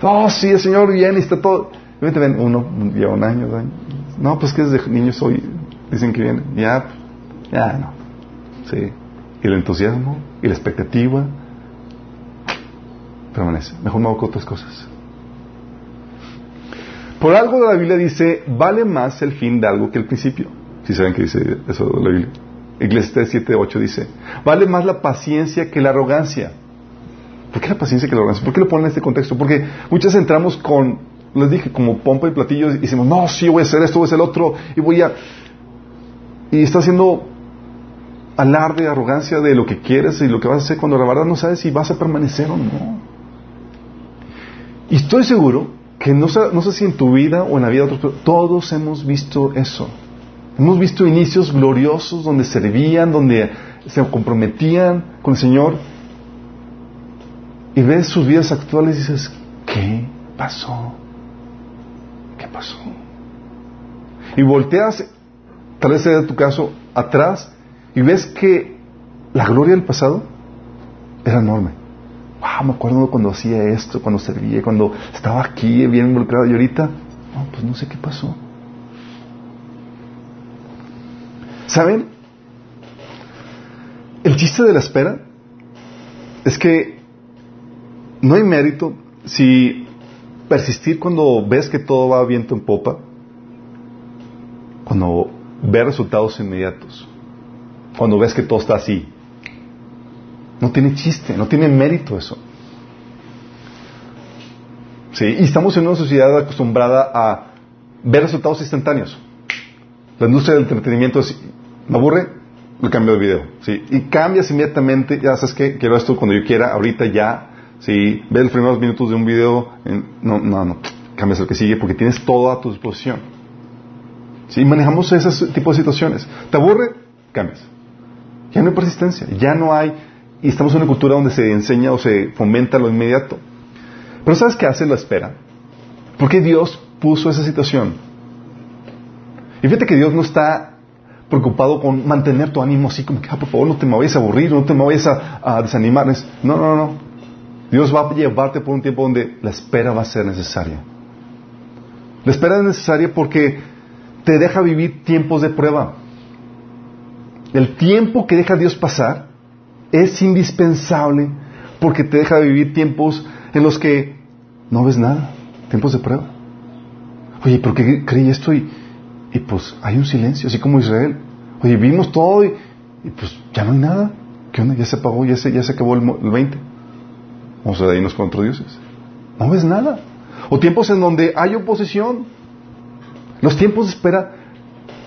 A: Oh, sí, el Señor viene y está todo. ven, uno lleva un año, dos No, pues que desde niños hoy dicen que viene. Ya, ya no. Sí. Y el entusiasmo y la expectativa permanece. Mejor me hago otras cosas. Por algo de la Biblia dice, vale más el fin de algo que el principio. Si saben que dice eso de la Biblia. Iglesia 7, 8 dice, vale más la paciencia que la arrogancia. ¿Por qué la paciencia que la arrogancia? ¿Por qué lo ponen en este contexto? Porque muchas entramos con, les dije, como pompa y platillos y decimos, no, sí, voy a hacer esto, voy a hacer el otro, y voy a... Y está haciendo alarde, arrogancia de lo que quieres y lo que vas a hacer cuando la verdad no sabes si vas a permanecer o no. Y estoy seguro que no sé, no sé si en tu vida o en la vida de otros, todos hemos visto eso. Hemos visto inicios gloriosos donde servían, donde se comprometían con el Señor. Y ves sus vidas actuales y dices, ¿qué pasó? ¿Qué pasó? Y volteas, tal vez sea tu caso, atrás y ves que la gloria del pasado era enorme wow, me acuerdo cuando hacía esto, cuando servía, cuando estaba aquí bien involucrado y ahorita, no, pues no sé qué pasó. ¿Saben? El chiste de la espera es que no hay mérito si persistir cuando ves que todo va viento en popa, cuando ves resultados inmediatos, cuando ves que todo está así. No tiene chiste, no tiene mérito eso. ¿Sí? Y estamos en una sociedad acostumbrada a ver resultados instantáneos. La industria del entretenimiento es, me aburre, le cambio de video. ¿sí? Y cambias inmediatamente, ya sabes que quiero esto cuando yo quiera, ahorita ya. ¿sí? Ve los primeros minutos de un video, no, no, no, cambias el que sigue porque tienes todo a tu disposición. ¿Sí? Manejamos ese tipo de situaciones. ¿Te aburre? Cambias. Ya no hay persistencia, ya no hay, y estamos en una cultura donde se enseña o se fomenta lo inmediato. Pero ¿sabes qué hace la espera? Porque Dios puso esa situación. Y fíjate que Dios no está preocupado con mantener tu ánimo así como que, ah, por favor, no te me vayas a aburrir, no te me vayas a, desanimar. No, no, no. Dios va a llevarte por un tiempo donde la espera va a ser necesaria. La espera es necesaria porque te deja vivir tiempos de prueba. El tiempo que deja Dios pasar es indispensable porque te deja vivir tiempos en los que no ves nada, tiempos de prueba. Oye, ¿por qué creí esto? Y, y pues hay un silencio, así como Israel. Oye, vimos todo y, pues ya no hay nada. ¿Qué onda? Ya se apagó, ya se, ya se acabó el, el 20. Vamos a irnos con otros dioses. No ves nada. O tiempos en donde hay oposición. Los tiempos de espera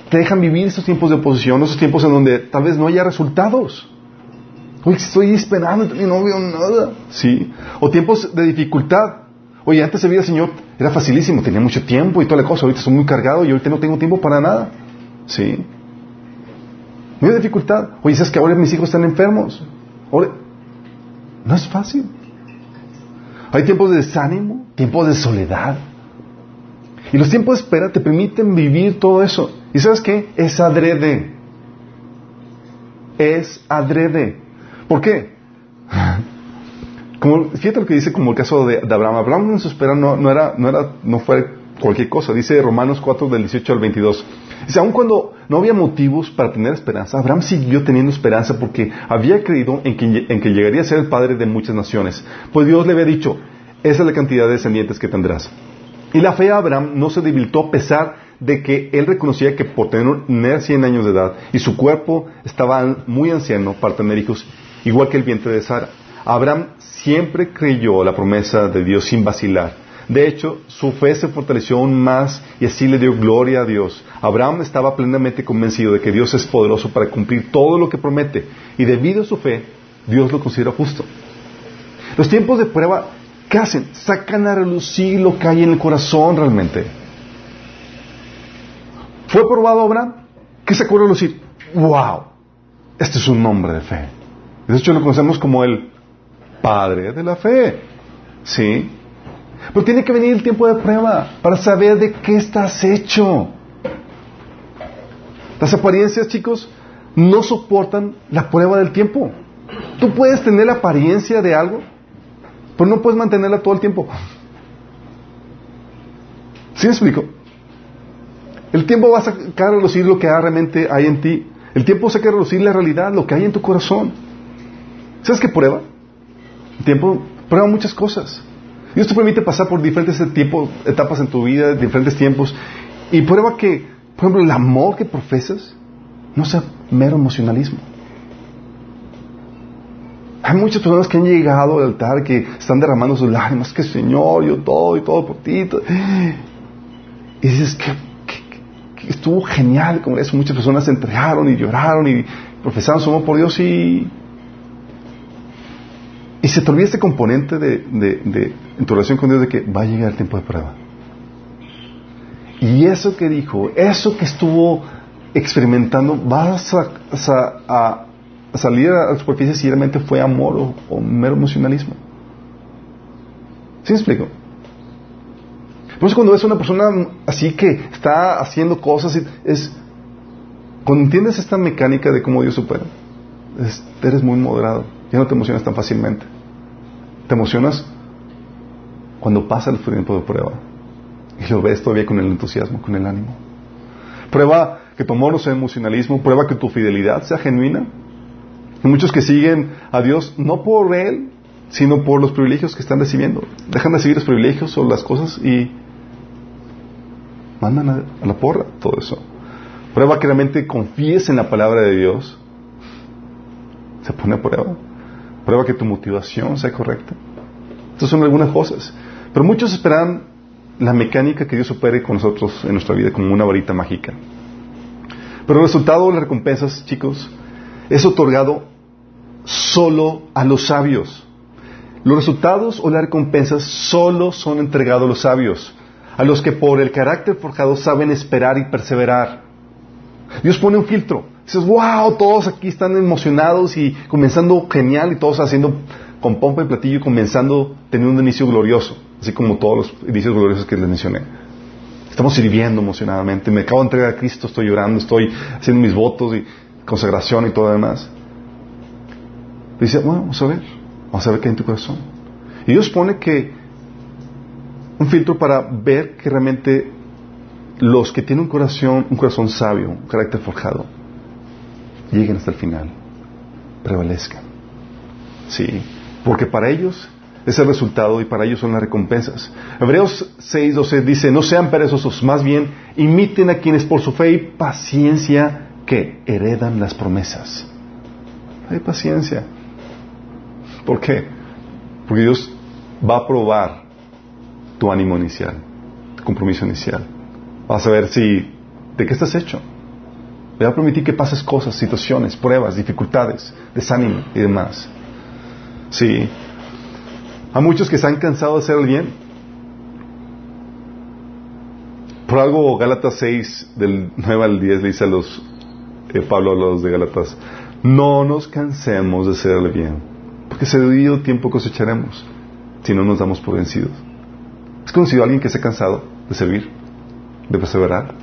A: te dejan vivir esos tiempos de oposición, esos tiempos en donde tal vez no haya resultados. Oye, estoy esperando y no veo nada. Sí. O tiempos de dificultad. Oye, antes veía el Señor, era facilísimo, tenía mucho tiempo y toda la cosa. Ahorita estoy muy cargado y ahorita no tengo tiempo para nada. Sí. No dificultad. Oye, ¿sabes que ahora mis hijos están enfermos? no es fácil. Hay tiempos de desánimo, tiempos de soledad. Y los tiempos de espera te permiten vivir todo eso. ¿Y sabes qué? Es adrede. Es adrede. ¿Por qué? Como, fíjate lo que dice como el caso de, Abraham. Abraham en su espera no, no, era, no, era, no fue cualquier cosa. Dice Romanos 4 del 18 al 22. Dice, aun cuando no había motivos para tener esperanza, Abraham siguió teniendo esperanza porque había creído en que, en que llegaría a ser el padre de muchas naciones. Pues Dios le había dicho, esa es la cantidad de descendientes que tendrás. Y la fe de Abraham no se debilitó a pesar de que él reconocía que por tener 100 años de edad y su cuerpo estaba muy anciano para tener hijos, igual que el vientre de Sara. Abraham siempre creyó la promesa de Dios sin vacilar. De hecho, su fe se fortaleció aún más y así le dio gloria a Dios. Abraham estaba plenamente convencido de que Dios es poderoso para cumplir todo lo que promete y debido a su fe, Dios lo considera justo. Los tiempos de prueba, ¿qué hacen? Sacan a relucir lo que hay en el corazón realmente. ¿Fue probado Abraham? ¿Qué sacó a relucir? ¡Wow! Este es un nombre de fe. De hecho, lo conocemos como el Padre de la fe. ¿Sí? Pero tiene que venir el tiempo de prueba para saber de qué estás hecho. Las apariencias, chicos, no soportan la prueba del tiempo. Tú puedes tener la apariencia de algo, pero no puedes mantenerla todo el tiempo. ¿Sí me explico? El tiempo va a sacar a relucir lo que realmente hay en ti. El tiempo saca a relucir la realidad, lo que hay en tu corazón. ¿Sabes qué prueba? El tiempo prueba muchas cosas. Dios te permite pasar por diferentes etapas en tu vida, diferentes tiempos, y prueba que, por ejemplo, el amor que profesas no sea mero emocionalismo. Hay muchas personas que han llegado al altar que están derramando sus lágrimas, que Señor, yo todo y todo por ti. Y dices que, estuvo genial como eso. Muchas personas se entregaron y lloraron y profesaron su amor por Dios y y se te olvida este componente de, de, tu relación con Dios de que va a llegar el tiempo de prueba. Y eso que dijo, eso que estuvo experimentando, vas a, a, salir a la superficie si realmente fue amor o, mero emocionalismo. ¿Sí me explico? Por eso cuando ves a una persona así que está haciendo cosas, es cuando entiendes esta mecánica de cómo Dios supera, eres muy moderado, ya no te emocionas tan fácilmente. Te emocionas cuando pasa el tiempo de prueba y lo ves todavía con el entusiasmo, con el ánimo. Prueba que tu amor no sea emocionalismo, prueba que tu fidelidad sea genuina. Hay muchos que siguen a Dios no por Él, sino por los privilegios que están recibiendo. Dejan de recibir los privilegios o las cosas y mandan a, la porra todo eso. Prueba que realmente confíes en la palabra de Dios. Se pone a prueba. Prueba que tu motivación sea correcta. Estas son algunas cosas. Pero muchos esperan la mecánica que Dios opere con nosotros en nuestra vida como una varita mágica. Pero el resultado de las recompensas, chicos, es otorgado solo a los sabios. Los resultados o las recompensas solo son entregados a los sabios, a los que por el carácter forjado saben esperar y perseverar. Dios pone un filtro. Dices, wow, todos aquí están emocionados y comenzando genial y todos haciendo con pompa y platillo y comenzando teniendo un inicio glorioso, así como todos los inicios gloriosos que les mencioné. Estamos sirviendo emocionadamente, me acabo de entregar a Cristo, estoy llorando, estoy haciendo mis votos y consagración y todo lo demás. Dice, bueno, vamos a ver, vamos a ver qué hay en tu corazón. Y Dios pone que un filtro para ver que realmente los que tienen un corazón, un corazón sabio, un carácter forjado, lleguen hasta el final, prevalezcan. Sí, porque para ellos es el resultado y para ellos son las recompensas. Hebreos 6, 12 dice, no sean perezosos, más bien imiten a quienes por su fe y paciencia que heredan las promesas. Hay paciencia. ¿Por qué? Porque Dios va a probar tu ánimo inicial, tu compromiso inicial. Vas a ver si, de qué estás hecho. Le va a permitir que pases cosas, situaciones, pruebas, dificultades, desánimo y demás. Sí. A muchos que se han cansado de hacer el bien. Por algo Gálatas 6, del 9 al 10, le dice a los, eh, Pablo a los de Gálatas, no nos cansemos de hacer el bien, porque ese debido tiempo cosecharemos, si no nos damos por vencidos. ¿Has conocido a alguien que se ha cansado de servir, de perseverar?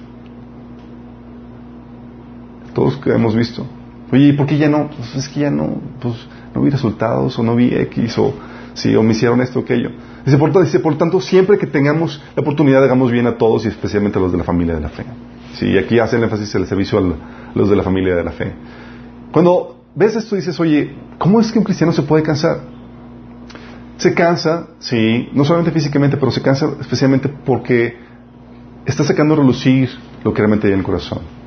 A: Todos que hemos visto. Oye, ¿y por qué ya no? Pues es que ya no, pues no vi resultados, o no vi X, o sí, o me hicieron esto o aquello. Dice por, dice, por tanto, siempre que tengamos la oportunidad, hagamos bien a todos y especialmente a los de la familia de la fe. Sí, aquí hace el énfasis el servicio a los de la familia de la fe. Cuando ves esto dices, oye, ¿cómo es que un cristiano se puede cansar? Se cansa, sí, no solamente físicamente, pero se cansa especialmente porque está sacando a relucir lo que realmente hay en el corazón.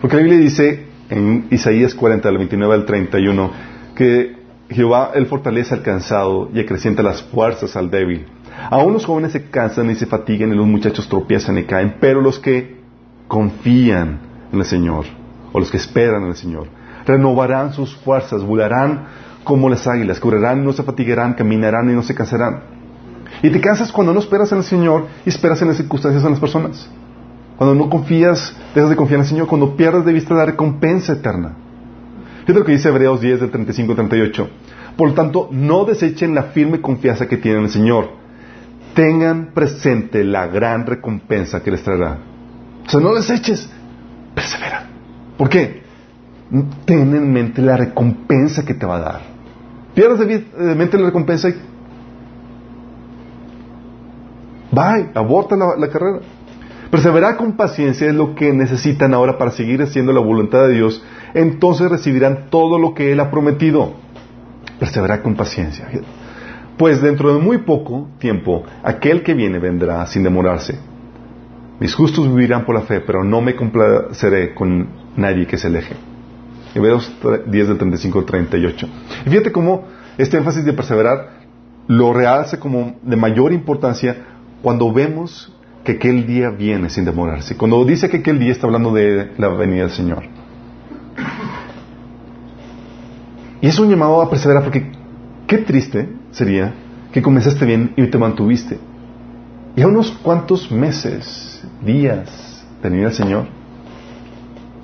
A: Porque la Biblia dice en Isaías 40, del 29 al 31, que Jehová, Él fortalece al cansado y acrecienta las fuerzas al débil. Aún los jóvenes se cansan y se fatigan y los muchachos tropiezan y caen, pero los que confían en el Señor, o los que esperan en el Señor, renovarán sus fuerzas, volarán como las águilas, correrán no se fatigarán, caminarán y no se cansarán. Y te cansas cuando no esperas en el Señor y esperas en las circunstancias en las personas. Cuando no confías, dejas de confiar en el Señor, cuando pierdes de vista la recompensa eterna. Fíjate lo que dice Hebreos 10 del 35 al 38. Por lo tanto, no desechen la firme confianza que tienen en el Señor. Tengan presente la gran recompensa que les traerá. O sea, no deseches, persevera. ¿Por qué? Ten en mente la recompensa que te va a dar. Pierdes de mente la recompensa y bye, aborta la, la carrera. Perseverar con paciencia es lo que necesitan ahora para seguir haciendo la voluntad de Dios. Entonces recibirán todo lo que Él ha prometido. Perseverar con paciencia. Pues dentro de muy poco tiempo, aquel que viene vendrá sin demorarse. Mis justos vivirán por la fe, pero no me complaceré con nadie que se aleje. Hebreos 10 del 35 al 38. Y fíjate cómo este énfasis de perseverar lo realce como de mayor importancia cuando vemos que aquel día viene sin demorarse. Cuando dice que aquel día está hablando de la venida del Señor. Y es un llamado a perseverar porque qué triste sería que comenzaste bien y te mantuviste. Y a unos cuantos meses, días de venir al Señor,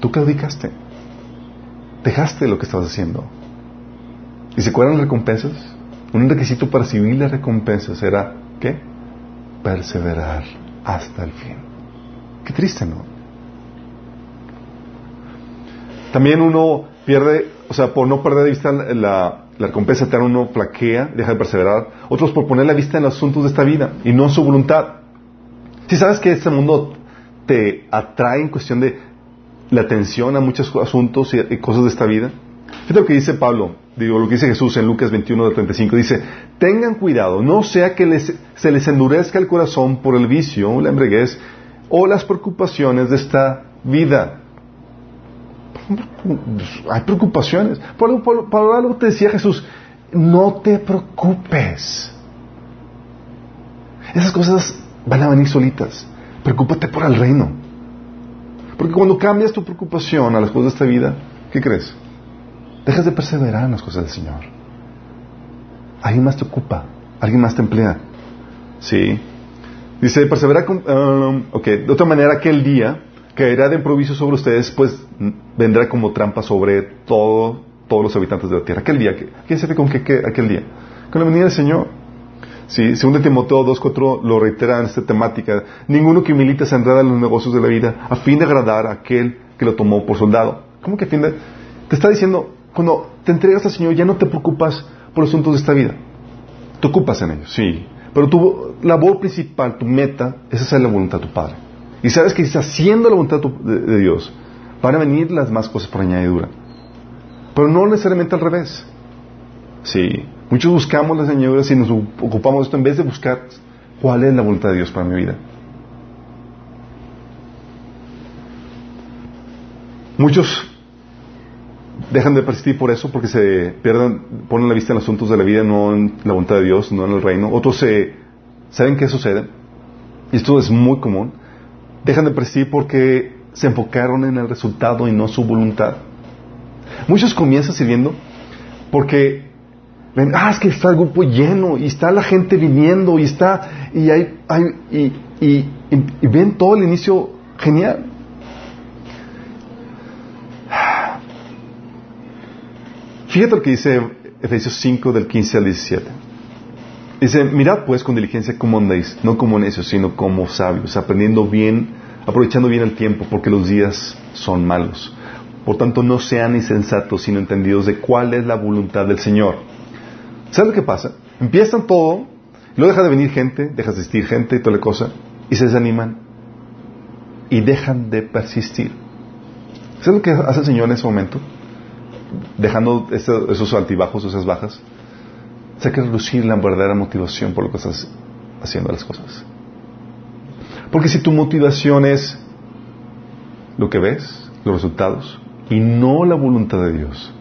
A: tú claudicaste. Dejaste lo que estabas haciendo. ¿Y se acuerdan las recompensas? Un requisito para recibir las recompensas era, ¿qué? Perseverar hasta el fin. Qué triste, ¿no? También uno pierde, o sea, por no perder de vista la, la recompensa eterna, uno flaquea, deja de perseverar. Otros por poner la vista en los asuntos de esta vida y no en su voluntad. Si sabes que este mundo te atrae en cuestión de la atención a muchos asuntos y, y cosas de esta vida, Fíjate lo que dice Pablo, digo, lo que dice Jesús en Lucas 21 de 35. Dice, tengan cuidado, no sea que se les endurezca el corazón por el vicio, la embriaguez o las preocupaciones de esta vida. Hay preocupaciones. Por por, por algo te decía Jesús, no te preocupes. Esas cosas van a venir solitas. Preocúpate por el reino. Porque cuando cambias tu preocupación a las cosas de esta vida, ¿qué crees? Dejas de perseverar en las cosas del Señor. Alguien más te ocupa, alguien más te emplea. Sí. Dice, persevera con... um, ok, de otra manera, aquel día caerá de improviso sobre ustedes, pues vendrá como trampa sobre todo, todos los habitantes de la tierra. Aquel día, ¿qué, qué se ve con qué, qué- aquel día? Con la venida del Señor. Sí, según de Timoteo 2.4 lo reitera en esta temática. Ninguno que milita se enreda en los negocios de la vida a fin de agradar a aquel que lo tomó por soldado. ¿Cómo que a fin de...? Te está diciendo, cuando te entregas al Señor ya no te preocupas por los asuntos de esta vida. Te ocupas en ellos, sí. Pero tu labor principal, tu meta, es hacer la voluntad de tu Padre. Y sabes que si haciendo la voluntad de, de Dios, van a venir las más cosas por añadidura. Pero no necesariamente al revés. Sí. Muchos buscamos las añadiduras y nos ocupamos de esto en vez de buscar cuál es la voluntad de Dios para mi vida. Muchos dejan de persistir por eso, porque se pierden, ponen la vista en asuntos de la vida, no en la voluntad de Dios, no en el reino. Otros se, saben qué sucede, y esto es muy común, dejan de persistir porque se enfocaron en el resultado y no su voluntad. Muchos comienzan sirviendo porque ven, ah, es que está el grupo lleno y está la gente viniendo y está, y hay, hay y, y, y- y ven todo el inicio genial. Fíjate lo que dice Efesios 5 del 15 al 17. Dice, mirad pues con diligencia cómo andéis, no como necios, sino como sabios, aprendiendo bien, aprovechando bien el tiempo, porque los días son malos. Por tanto, no sean insensatos, sino entendidos de cuál es la voluntad del Señor. ¿Sabes lo que pasa? Empiezan todo, luego deja de venir gente, deja de asistir gente y toda la cosa, y se desaniman. Y dejan de persistir. ¿Sabes lo que hace el Señor en ese momento? Dejando esos, altibajos, esas bajas, saca a relucir la verdadera motivación por lo que estás haciendo las cosas. Porque si tu motivación es lo que ves, los resultados, y no la voluntad de Dios,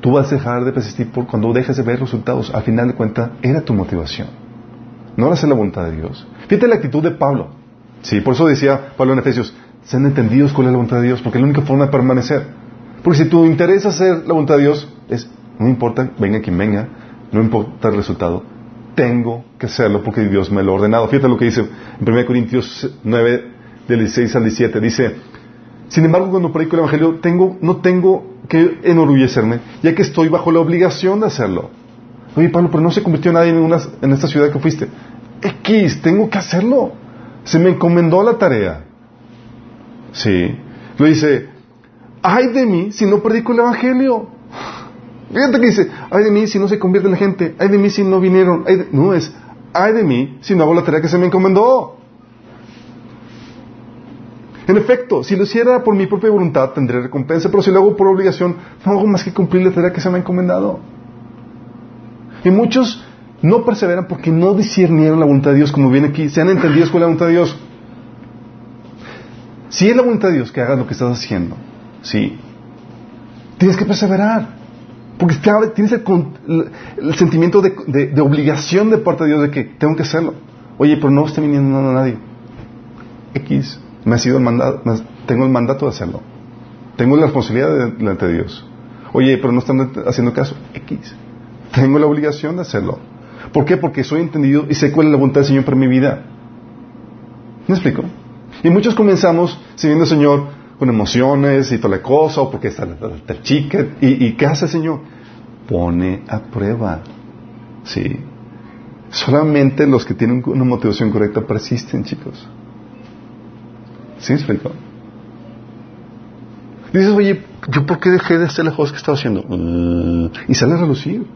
A: tú vas a dejar de persistir por cuando dejes de ver resultados. Al final de cuentas, era tu motivación. No era hacer la voluntad de Dios. Fíjate la actitud de Pablo. Sí, por eso decía Pablo en Efesios, sean entendidos cuál es la voluntad de Dios, porque es la única forma de permanecer. Porque si tu interés es hacer la voluntad de Dios, es, no importa, venga quien venga, no importa el resultado, tengo que hacerlo porque Dios me lo ha ordenado. Fíjate lo que dice en 1 Corintios 9, del 16 al 17, dice, sin embargo, cuando predico el Evangelio, tengo, no tengo que enorgullecerme, ya que estoy bajo la obligación de hacerlo. Oye, Pablo, pero no se convirtió nadie en, una, en esta ciudad que fuiste. X, tengo que hacerlo. Se me encomendó la tarea. Sí. Lo dice, ay de mí si no predico el Evangelio. Fíjate que dice, ay de mí si no se convierte la gente, ay de mí si no vinieron, ay de- no es, ay de mí si no hago la tarea que se me encomendó. En efecto, si lo hiciera por mi propia voluntad tendré recompensa, pero si lo hago por obligación, no hago más que cumplir la tarea que se me ha encomendado. Y muchos no perseveran porque no discernieron la voluntad de Dios como viene aquí, se han entendido con la voluntad de Dios. Si es la voluntad de Dios que hagas lo que estás haciendo, sí, tienes que perseverar. Porque tienes el, el- sentimiento de, obligación de parte de Dios de que tengo que hacerlo. Oye, pero no está viniendo a nadie. X, me ha sido el mandato, tengo el mandato de hacerlo. Tengo la responsabilidad de- delante de Dios. Oye, pero no están haciendo caso. X, tengo la obligación de hacerlo. ¿Por qué? Porque soy entendido y sé cuál es la voluntad del Señor para mi vida. ¿Me explico? Y muchos comenzamos sirviendo al Señor con emociones y toda la cosa, o porque está la, chica. ¿Y, ¿Y qué hace el Señor? Pone a prueba. Sí. Solamente los que tienen una motivación correcta persisten, chicos. ¿Sí me explico? Dices, oye, ¿yo por qué dejé de hacer las cosas que estaba haciendo? Mm, y sale a relucir.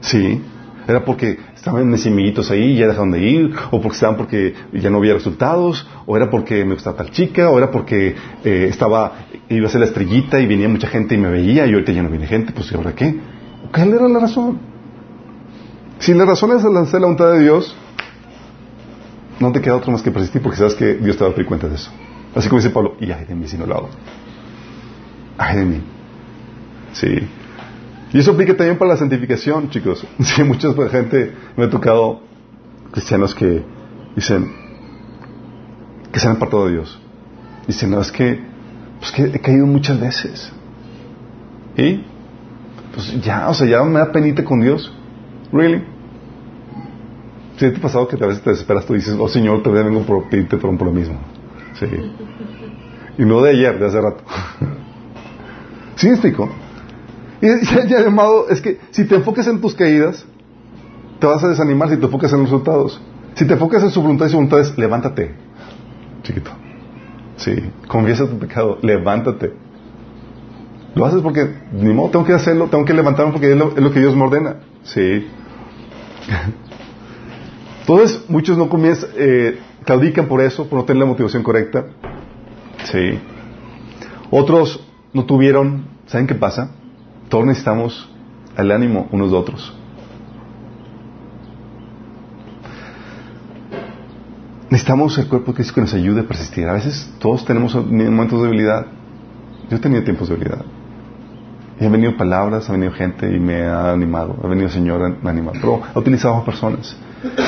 A: Sí. Era porque estaban necimitos ahí y ya dejaron de ir, o porque estaban porque ya no había resultados, o era porque me gustaba tal chica, o era porque eh, estaba, iba a ser la estrellita y venía mucha gente y me veía y ahorita ya no viene gente, pues ¿y ahora qué? ¿Cuál era la razón? Si la razón es hacer la voluntad de Dios, no te queda otro más que persistir porque sabes que Dios te va a dar cuenta de eso. Así como dice Pablo, y ay de mí si no. Ay de mí. Sí. Y eso aplica también para la santificación, chicos. (laughs) Sí, mucha gente me ha tocado cristianos que dicen que se han apartado de Dios. Dicen, no, es que, pues que he caído muchas veces. ¿Y? Pues ya, o sea, ya me da penita con Dios. ¿Really? ¿Sí te ha pasado que a veces te desesperas tú dices, oh Señor, te vengo por pedirte por lo mismo? Sí. Y no de ayer, de hace rato. (laughs) ¿Sí me explico? Y (laughs) llamado, es que si te enfocas en tus caídas, te vas a desanimar si te enfocas en los resultados. Si te enfocas en su voluntad y su voluntad es, levántate, chiquito. Sí, confiesa tu pecado, levántate. Lo haces porque, ni modo, tengo que hacerlo, tengo que levantarme porque es lo, que Dios me ordena. Sí. (laughs) Entonces, muchos no comienzan, eh, claudican por eso, por no tener la motivación correcta. Sí. Otros no tuvieron, ¿saben qué pasa? Todos necesitamos el ánimo unos de otros. Necesitamos el cuerpo de Cristo que nos ayude a persistir. A veces todos tenemos momentos de debilidad. Yo he tenido tiempos de debilidad. Y han venido palabras, ha venido gente y me ha animado. Ha venido Señor, me ha animado. Pero ha utilizado a personas.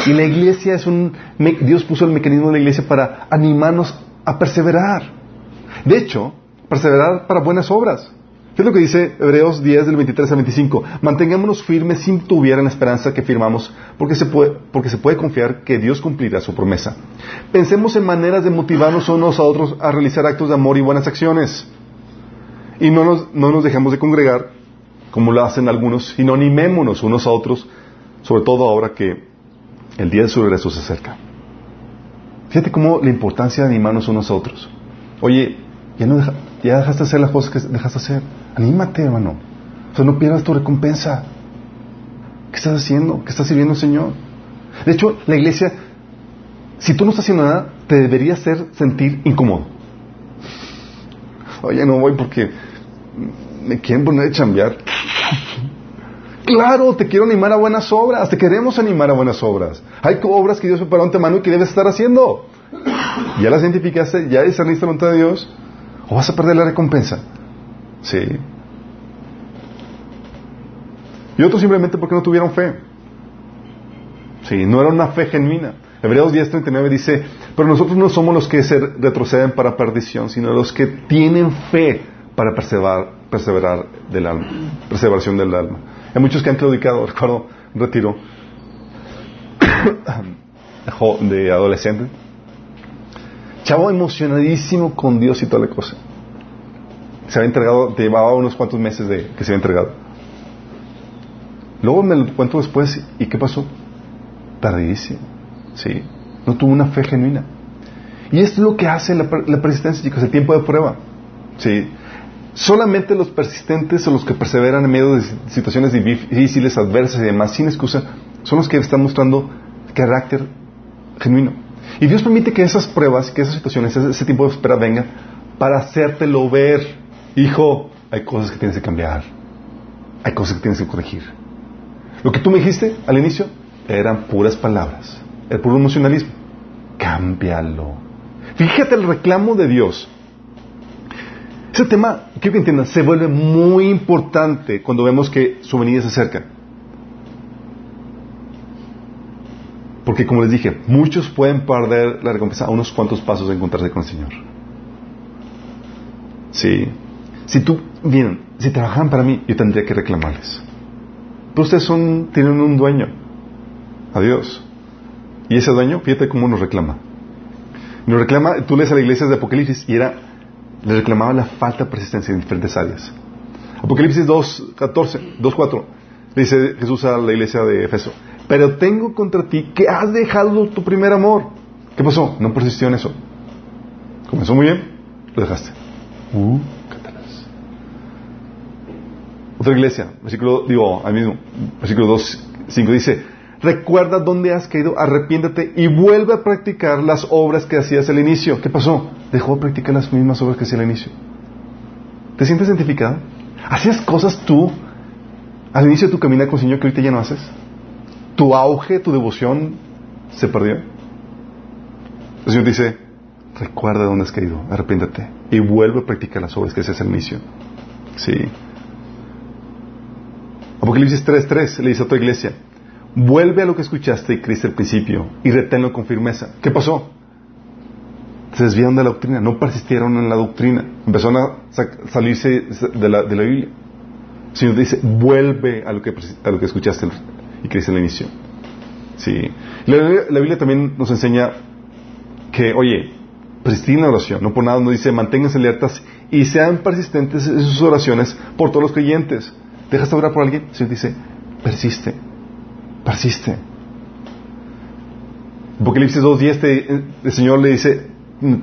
A: Y la iglesia es un... Dios puso el mecanismo de la iglesia para animarnos a perseverar. De hecho, perseverar para buenas obras. ¿Qué es lo que dice Hebreos 10 del 23 al 25? Mantengámonos firmes sin tuviera la esperanza que firmamos, porque se, puede, porque se puede confiar que Dios cumplirá su promesa. Pensemos en maneras de motivarnos unos a otros a realizar actos de amor y buenas acciones. Y no nos, no nos dejemos de congregar, como lo hacen algunos, sino animémonos unos a otros, sobre todo ahora que el día de su regreso se acerca. Fíjate cómo la importancia de animarnos unos a otros. Oye, ya, dejaste de hacer las cosas que dejaste de hacer. Anímate, hermano. O sea, no pierdas tu recompensa. ¿Qué estás haciendo? ¿Qué estás sirviendo al Señor? De hecho, la iglesia, si tú no estás haciendo nada, te debería hacer sentir incómodo. Oye, no voy porque me quieren poner a chambear. Claro, te quiero animar a buenas obras, te queremos animar a buenas obras. Hay obras que Dios preparó antemano y que debes estar haciendo. Ya las identificaste, ya discerniste la voluntad de Dios, o vas a perder la recompensa. Sí. Y otros simplemente porque no tuvieron fe. Sí, no era una fe genuina. Hebreos 10:39 dice, pero nosotros no somos los que se retroceden para perdición, sino los que tienen fe para perseverar, perseverar del alma, perseveración del alma. Hay muchos que han claudicado, (laughs) recuerdo un retiro (coughs) de adolescente, chavo emocionadísimo con Dios y toda la cosa se había entregado, llevaba unos cuantos meses de que se había entregado. Luego me lo cuento después, ¿y qué pasó? Tardísimo, ¿sí? No tuvo una fe genuina. Y esto es lo que hace la, persistencia, chicos, el tiempo de prueba, ¿sí? Solamente los persistentes o los que perseveran en medio de situaciones difíciles, adversas y demás, sin excusa, son los que están mostrando carácter genuino. Y Dios permite que esas pruebas, que esas situaciones, ese tiempo de espera venga para hacértelo ver hijo, hay cosas que tienes que cambiar, hay cosas que tienes que corregir. Lo que tú me dijiste al inicio eran puras palabras, el puro emocionalismo. Cámbialo. Fíjate el reclamo de Dios. Ese tema, quiero que entiendan, se vuelve muy importante cuando vemos que su venida se acerca. Porque como les dije, muchos pueden perder la recompensa a unos cuantos pasos de encontrarse con el Señor. Sí. Si tú, miren, si trabajan para mí, yo tendría que reclamarles. Pero ustedes son, tienen un dueño, a Dios. Y ese dueño, fíjate cómo nos reclama. Nos reclama, tú lees a la iglesia de Apocalipsis y era, le reclamaba la falta de persistencia en diferentes áreas. Apocalipsis 2, 14, 2, 4, dice Jesús a la iglesia de Efeso, pero tengo contra ti que has dejado tu primer amor. ¿Qué pasó? No persistió en eso. Comenzó muy bien, lo dejaste. Uh. Otra iglesia, versículo, digo, al mismo, versículo 2, 5 dice, recuerda dónde has caído, arrepiéntate y vuelve a practicar las obras que hacías al inicio. ¿Qué pasó? Dejó de practicar las mismas obras que hacía al inicio. ¿Te sientes identificado? ¿Hacías cosas tú al inicio de tu camino con el Señor que ahorita ya no haces? ¿Tu auge, tu devoción se perdió? El Señor dice, recuerda dónde has caído, arrepiéntate y vuelve a practicar las obras que hacías al inicio. Sí. Apocalipsis 3.3 le dice a tu iglesia, vuelve a lo que escuchaste y creíste al principio y reténlo con firmeza. ¿Qué pasó? Se desviaron de la doctrina, no persistieron en la doctrina, empezaron a salirse de la, de la Biblia. El dice, vuelve a lo que, a lo que escuchaste y creíste al inicio. Sí. La, la Biblia también nos enseña que, oye, persistir en la oración, no por nada nos dice, manténganse alertas y sean persistentes en sus oraciones por todos los creyentes. ¿Dejas de orar por alguien? El dice, persiste, persiste. Apocalipsis 2.10 el Señor le dice,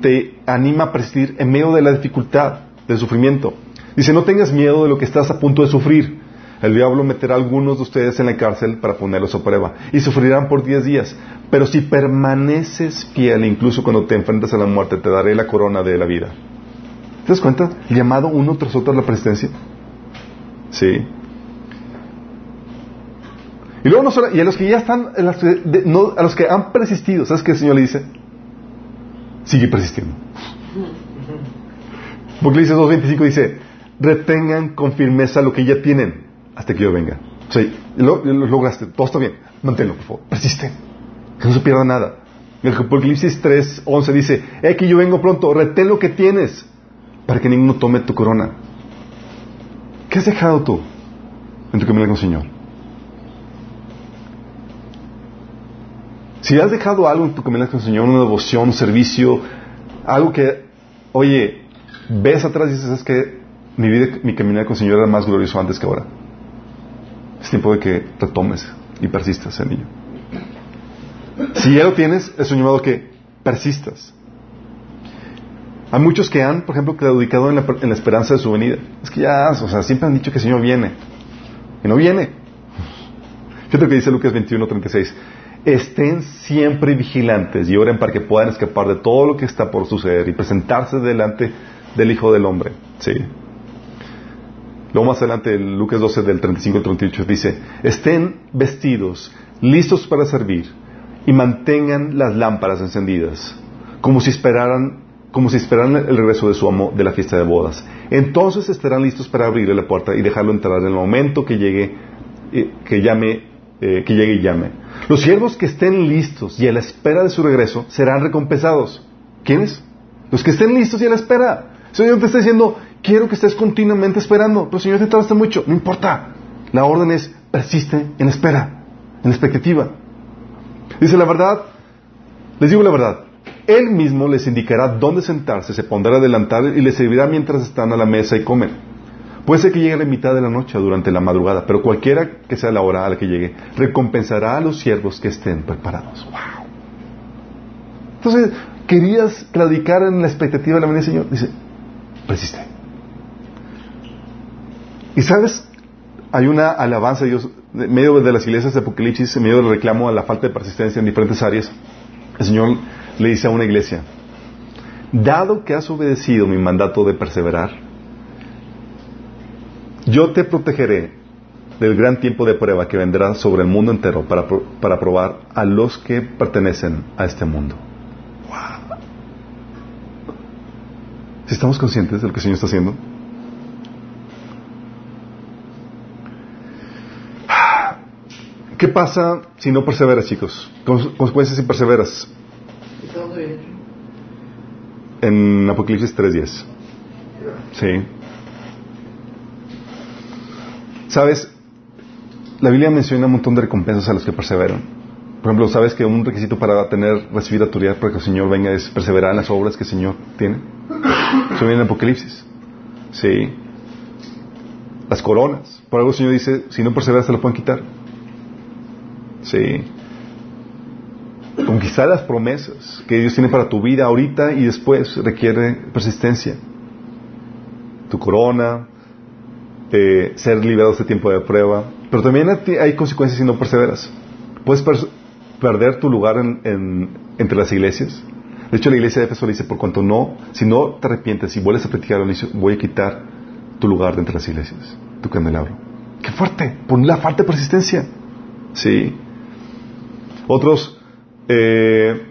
A: te anima a persistir en medio de la dificultad, del sufrimiento. Dice, no tengas miedo de lo que estás a punto de sufrir. El diablo meterá a algunos de ustedes en la cárcel para ponerlos a prueba y sufrirán por diez días. Pero si permaneces fiel, incluso cuando te enfrentas a la muerte, te daré la corona de la vida. ¿Te das cuenta? Llamado uno tras otro a la persistencia. Sí. Y luego no solo, y a los que ya están, a los que han persistido, ¿sabes qué el Señor le dice? Sigue persistiendo. Porque dice 2.25 dice, retengan con firmeza lo que ya tienen hasta que yo venga. O sea, lo, lograste, todo está bien, manténlo, por favor, persiste, que no se pierda nada. El Apocalipsis 3.11 dice, eh, que yo vengo pronto, retén lo que tienes para que ninguno tome tu corona. ¿Qué has dejado tú en tu camino con el Señor? Si has dejado algo en tu camino con el Señor, una devoción, un servicio, algo que, oye, ves atrás y dices, es que mi vida, mi caminar con el Señor era más glorioso antes que ahora. Es tiempo de que retomes y persistas en ello. Si ya lo tienes, es un llamado que persistas. Hay muchos que han, por ejemplo, claudicado en la, en la esperanza de su venida. Es que ya, o sea, siempre han dicho que el Señor viene. Y no viene. Fíjate lo que dice Lucas 21, 36. Estén siempre vigilantes y oren para que puedan escapar de todo lo que está por suceder y presentarse delante del Hijo del Hombre. Sí. Luego más adelante, Lucas 12 del 35 al 38 dice, estén vestidos, listos para servir y mantengan las lámparas encendidas, como si esperaran como si esperaran el regreso de su amo de la fiesta de bodas. Entonces estarán listos para abrirle la puerta y dejarlo entrar en el momento que llegue, eh, que llame, eh, que llegue y llame. Los siervos que estén listos y a la espera de su regreso serán recompensados. ¿Quiénes? Los que estén listos y a la espera. Señor te está diciendo, quiero que estés continuamente esperando. Pero Señor, te tardaste mucho. No importa. La orden es, persiste en espera, en expectativa. Dice la verdad, les digo la verdad, él mismo les indicará dónde sentarse, se pondrá adelantar y les servirá mientras están a la mesa y comen. Puede ser que llegue a la mitad de la noche durante la madrugada, pero cualquiera que sea la hora a la que llegue, recompensará a los siervos que estén preparados. ¡Wow! Entonces, ¿querías claudicar en la expectativa de la venida del Señor? Dice, persiste. Y sabes, hay una alabanza a Dios en medio de las iglesias de Apocalipsis, en medio del reclamo a la falta de persistencia en diferentes áreas. El Señor le dice a una iglesia, dado que has obedecido mi mandato de perseverar, yo te protegeré del gran tiempo de prueba que vendrá sobre el mundo entero para, para probar a los que pertenecen a este mundo. ¿Si estamos conscientes de lo que el Señor está haciendo? ¿Qué pasa si no perseveras, chicos? Consecuencias si perseveras. En Apocalipsis 3.10. Sí. ¿Sabes? La Biblia menciona un montón de recompensas a los que perseveran. Por ejemplo, ¿sabes que un requisito para tener, recibir autoridad para que el Señor venga es perseverar en las obras que el Señor tiene? Eso viene en Apocalipsis. Sí. Las coronas. Por algo el Señor dice, si no perseveras te lo pueden quitar. Sí. Conquistar las promesas que Dios tiene para tu vida ahorita y después requiere persistencia. Tu corona, ser liberado de este tiempo de prueba, Pero también hay consecuencias si no perseveras. Puedes perder tu lugar entre las iglesias. De hecho, la iglesia de Éfeso dice, por cuanto no, si no te arrepientes y vuelves a practicar voy a quitar tu lugar de entre las iglesias, tu candelabro. ¡Qué fuerte! Por la falta de persistencia. Sí. Otros, eh,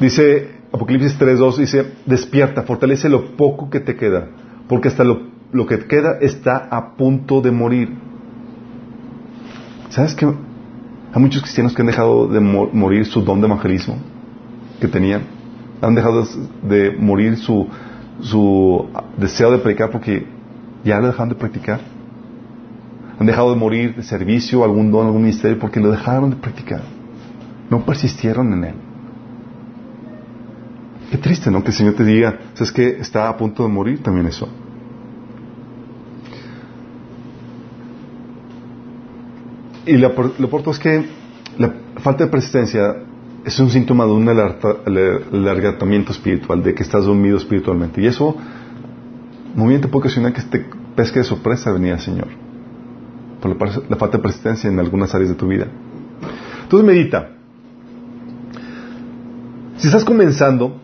A: dice Apocalipsis 3.2, dice, despierta, fortalece lo poco que te queda, porque hasta lo, lo que queda está a punto de morir. ¿Sabes qué? Hay muchos cristianos que han dejado de morir su don de evangelismo que tenían. Han dejado de morir su, su deseo de predicar porque ya lo dejaron de practicar. Han dejado de morir de servicio, algún don, algún ministerio porque lo dejaron de practicar. No persistieron en él. Qué triste, ¿no? Que el Señor te diga, ¿sabes que Está a punto de morir también eso. Y lo, lo es que la falta de persistencia es un síntoma de un alargamiento espiritual, de que estás dormido espiritualmente. Y eso muy bien te puede ocasionar que te pesque de sorpresa venir al Señor. Por la, falta de persistencia en algunas áreas de tu vida. Entonces medita. Si estás comenzando,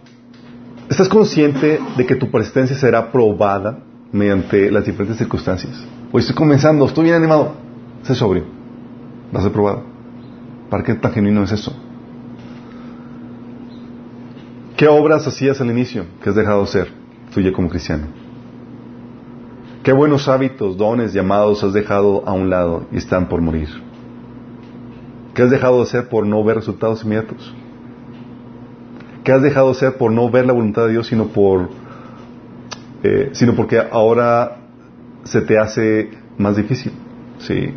A: ¿estás consciente de que tu persistencia será probada mediante las diferentes circunstancias? Hoy estoy comenzando, estoy bien animado. Sé sobrio vas a probar. ¿Para qué tan genuino es eso? ¿Qué obras hacías al inicio que has dejado de hacer tuya como cristiano? ¿Qué buenos hábitos, dones, llamados has dejado a un lado y están por morir? ¿Qué has dejado de hacer por no ver resultados inmediatos? ¿Qué has dejado de hacer por no ver la voluntad de Dios, sino por, eh, sino porque ahora se te hace más difícil? Sí.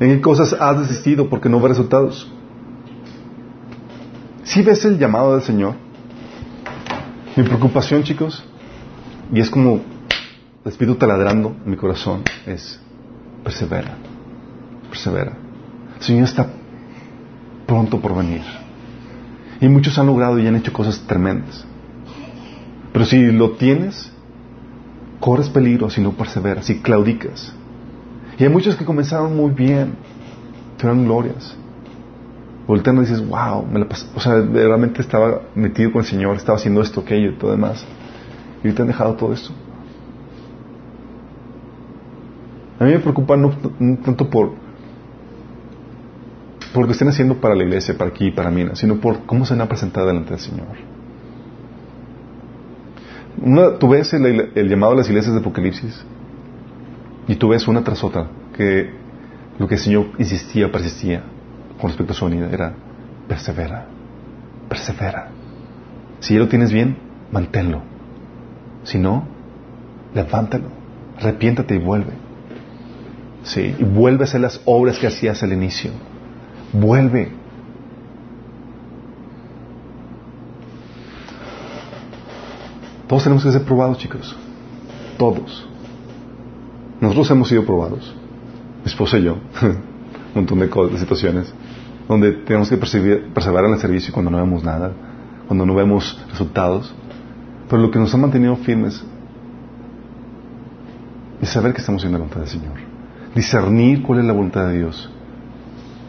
A: ¿En qué cosas has desistido porque no ves resultados? Si ves el llamado del Señor, mi preocupación, chicos, y es como el Espíritu taladrando en mi corazón, es persevera, persevera. El Señor está pronto por venir. Y muchos han logrado y han hecho cosas tremendas. Pero si lo tienes, corres peligro si no perseveras, si claudicas. Y hay muchos que comenzaron muy bien, tuvieron glorias. Voltean y dices, wow, me la o sea, realmente estaba metido con el Señor, estaba haciendo esto, aquello y todo demás. Y ahorita han dejado todo esto. A mí me preocupa no, tanto por, por lo que estén haciendo para la iglesia, para aquí, para mí, sino por cómo se van a presentar delante del Señor. Una, tú ves el, llamado a las iglesias de Apocalipsis y tú ves una tras otra que lo que el Señor insistía, persistía con respecto a su venida era persevera, persevera. Si ya lo tienes bien, manténlo. Si no, levántalo, arrepiéntate y vuelve. Sí, y vuelve a hacer las obras que hacías al inicio. Vuelve. Todos tenemos que ser probados, chicos. Todos. Nosotros hemos sido probados, mi esposa y yo, (laughs) un montón de, situaciones, donde tenemos que perseverar en el servicio cuando no vemos nada, cuando no vemos resultados. Pero lo que nos ha mantenido firmes es saber que estamos en la voluntad del Señor, discernir cuál es la voluntad de Dios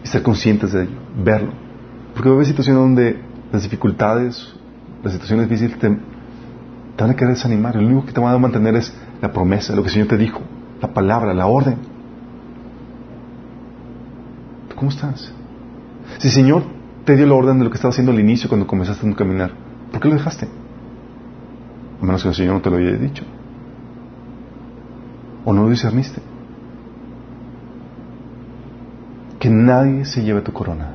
A: y ser conscientes de ello, verlo. Porque va a haber situaciones donde las dificultades, las situaciones difíciles te, te van a querer desanimar. Lo único que te va a mantener es la promesa, lo que el Señor te dijo la palabra, la orden. ¿Cómo estás? Si el Señor te dio la orden de lo que estaba haciendo al inicio cuando comenzaste a caminar, ¿por qué lo dejaste? A menos que el Señor no te lo haya dicho. ¿O no lo discerniste? Que nadie se lleve tu corona.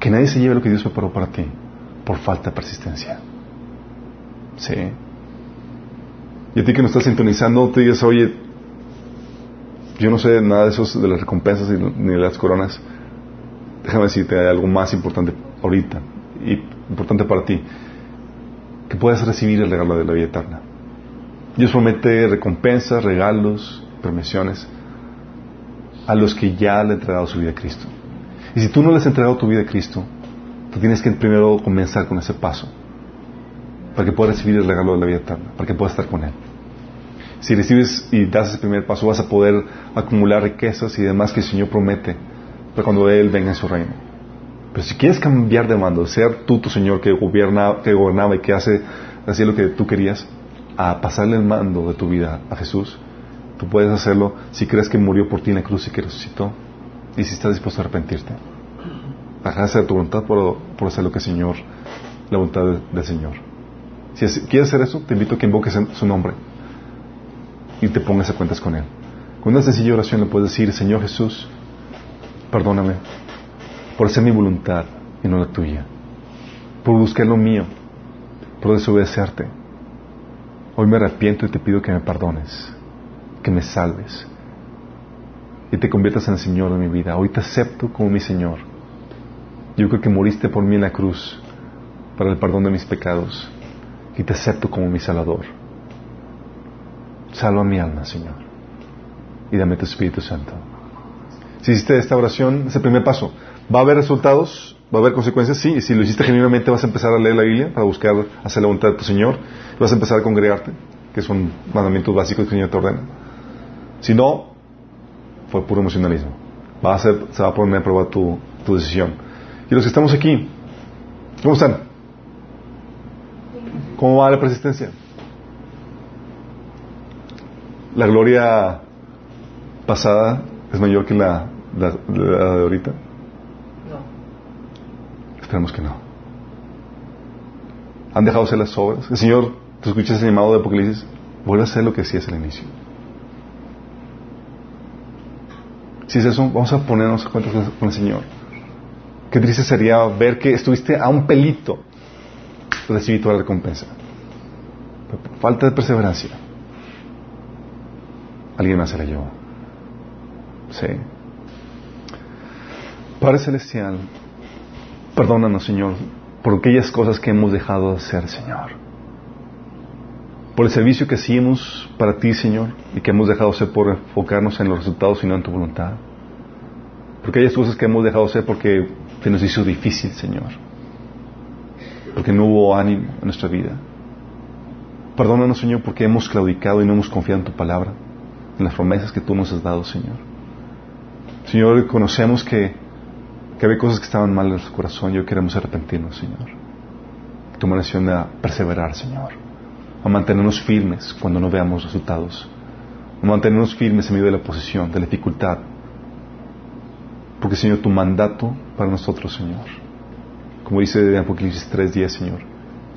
A: Que nadie se lleve lo que Dios preparó para ti por falta de persistencia. Sí. Y a ti que nos estás sintonizando, te digas, oye, yo no sé nada de esos, de las recompensas ni de las coronas. Déjame decirte, hay algo más importante ahorita, y importante para ti, que puedas recibir el regalo de la vida eterna. Dios promete recompensas, regalos, permisiones a los que ya le han entregado su vida a Cristo. Y si tú no le has entregado tu vida a Cristo, tú tienes que primero comenzar con ese paso para que pueda recibir el regalo de la vida eterna, para que pueda estar con Él. Si recibes y das ese primer paso, vas a poder acumular riquezas y demás que el Señor promete para cuando Él venga en su reino. Pero si quieres cambiar de mando, ser tú tu Señor que, gobierna, que gobernaba y que hace así lo que tú querías, a pasarle el mando de tu vida a Jesús, tú puedes hacerlo si crees que murió por ti en la cruz y que resucitó y si estás dispuesto a arrepentirte. A hacer tu voluntad por, hacer lo que el Señor, la voluntad del Señor. Si quieres hacer eso, te invito a que invoques su nombre y te pongas a cuentas con Él. Con una sencilla oración le puedes decir, Señor Jesús, perdóname por hacer mi voluntad y no la tuya, por buscar lo mío, por desobedecerte. Hoy me arrepiento y te pido que me perdones, que me salves y te conviertas en el Señor de mi vida. Hoy te acepto como mi Señor. Yo creo que moriste por mí en la cruz para el perdón de mis pecados y te acepto como mi Salvador. Salva mi alma, Señor, y dame tu Espíritu Santo. Si hiciste esta oración, es el primer paso. ¿Va a haber resultados? ¿Va a haber consecuencias? Sí. Y si lo hiciste genuinamente, vas a empezar a leer la Biblia para buscar hacer la voluntad de tu Señor. Vas a empezar a congregarte, que son mandamientos básicos que el Señor te ordena. Si no, fue puro emocionalismo. Va a ser, se va a poner a prueba tu, tu decisión. Y los que estamos aquí, ¿cómo están? ¿Cómo va la persistencia? ¿La gloria pasada es mayor que la, de ahorita?
B: No.
A: Esperemos que no. ¿Han dejado hacer las obras? El Señor, te escuchas el llamado de Apocalipsis, vuelve a hacer lo que hacías al inicio. Si es eso, vamos a ponernos a cuenta con el Señor. Qué triste sería ver que estuviste a un pelito recibir toda la recompensa. falta de perseverancia. Alguien más se la llevó. Sí. Padre Celestial, perdónanos, Señor, por aquellas cosas que hemos dejado de hacer, Señor. Por el servicio que hacíamos para ti, Señor, y que hemos dejado de hacer por enfocarnos en los resultados y no en tu voluntad. Por aquellas cosas que hemos dejado de hacer porque se nos hizo difícil, Señor. Porque no hubo ánimo en nuestra vida. Perdónanos, Señor, porque hemos claudicado y no hemos confiado en tu palabra, en las promesas que tú nos has dado, Señor. Señor, conocemos que, que había cosas que estaban mal en nuestro corazón y hoy queremos arrepentirnos, Señor. Tu acción a perseverar, Señor. A mantenernos firmes cuando no veamos resultados. A mantenernos firmes en medio de la oposición, de la dificultad, porque, Señor, tu mandato para nosotros, Señor, como dice en Apocalipsis 3.10, Señor,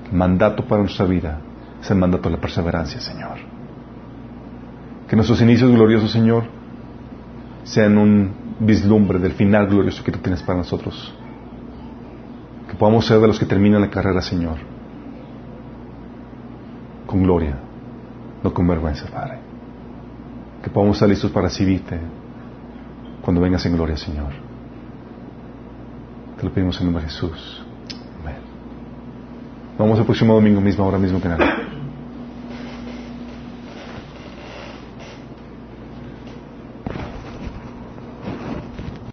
A: el mandato para nuestra vida es el mandato de la perseverancia, Señor. Que nuestros inicios gloriosos, Señor, sean un vislumbre del final glorioso que tú tienes para nosotros. Que podamos ser de los que terminan la carrera, Señor, con gloria, no con vergüenza, Padre. Que podamos estar listos para recibirte cuando vengas en gloria, Señor. Te lo pedimos en nombre de Jesús. Amén. Vamos al próximo domingo mismo, ahora mismo que nada.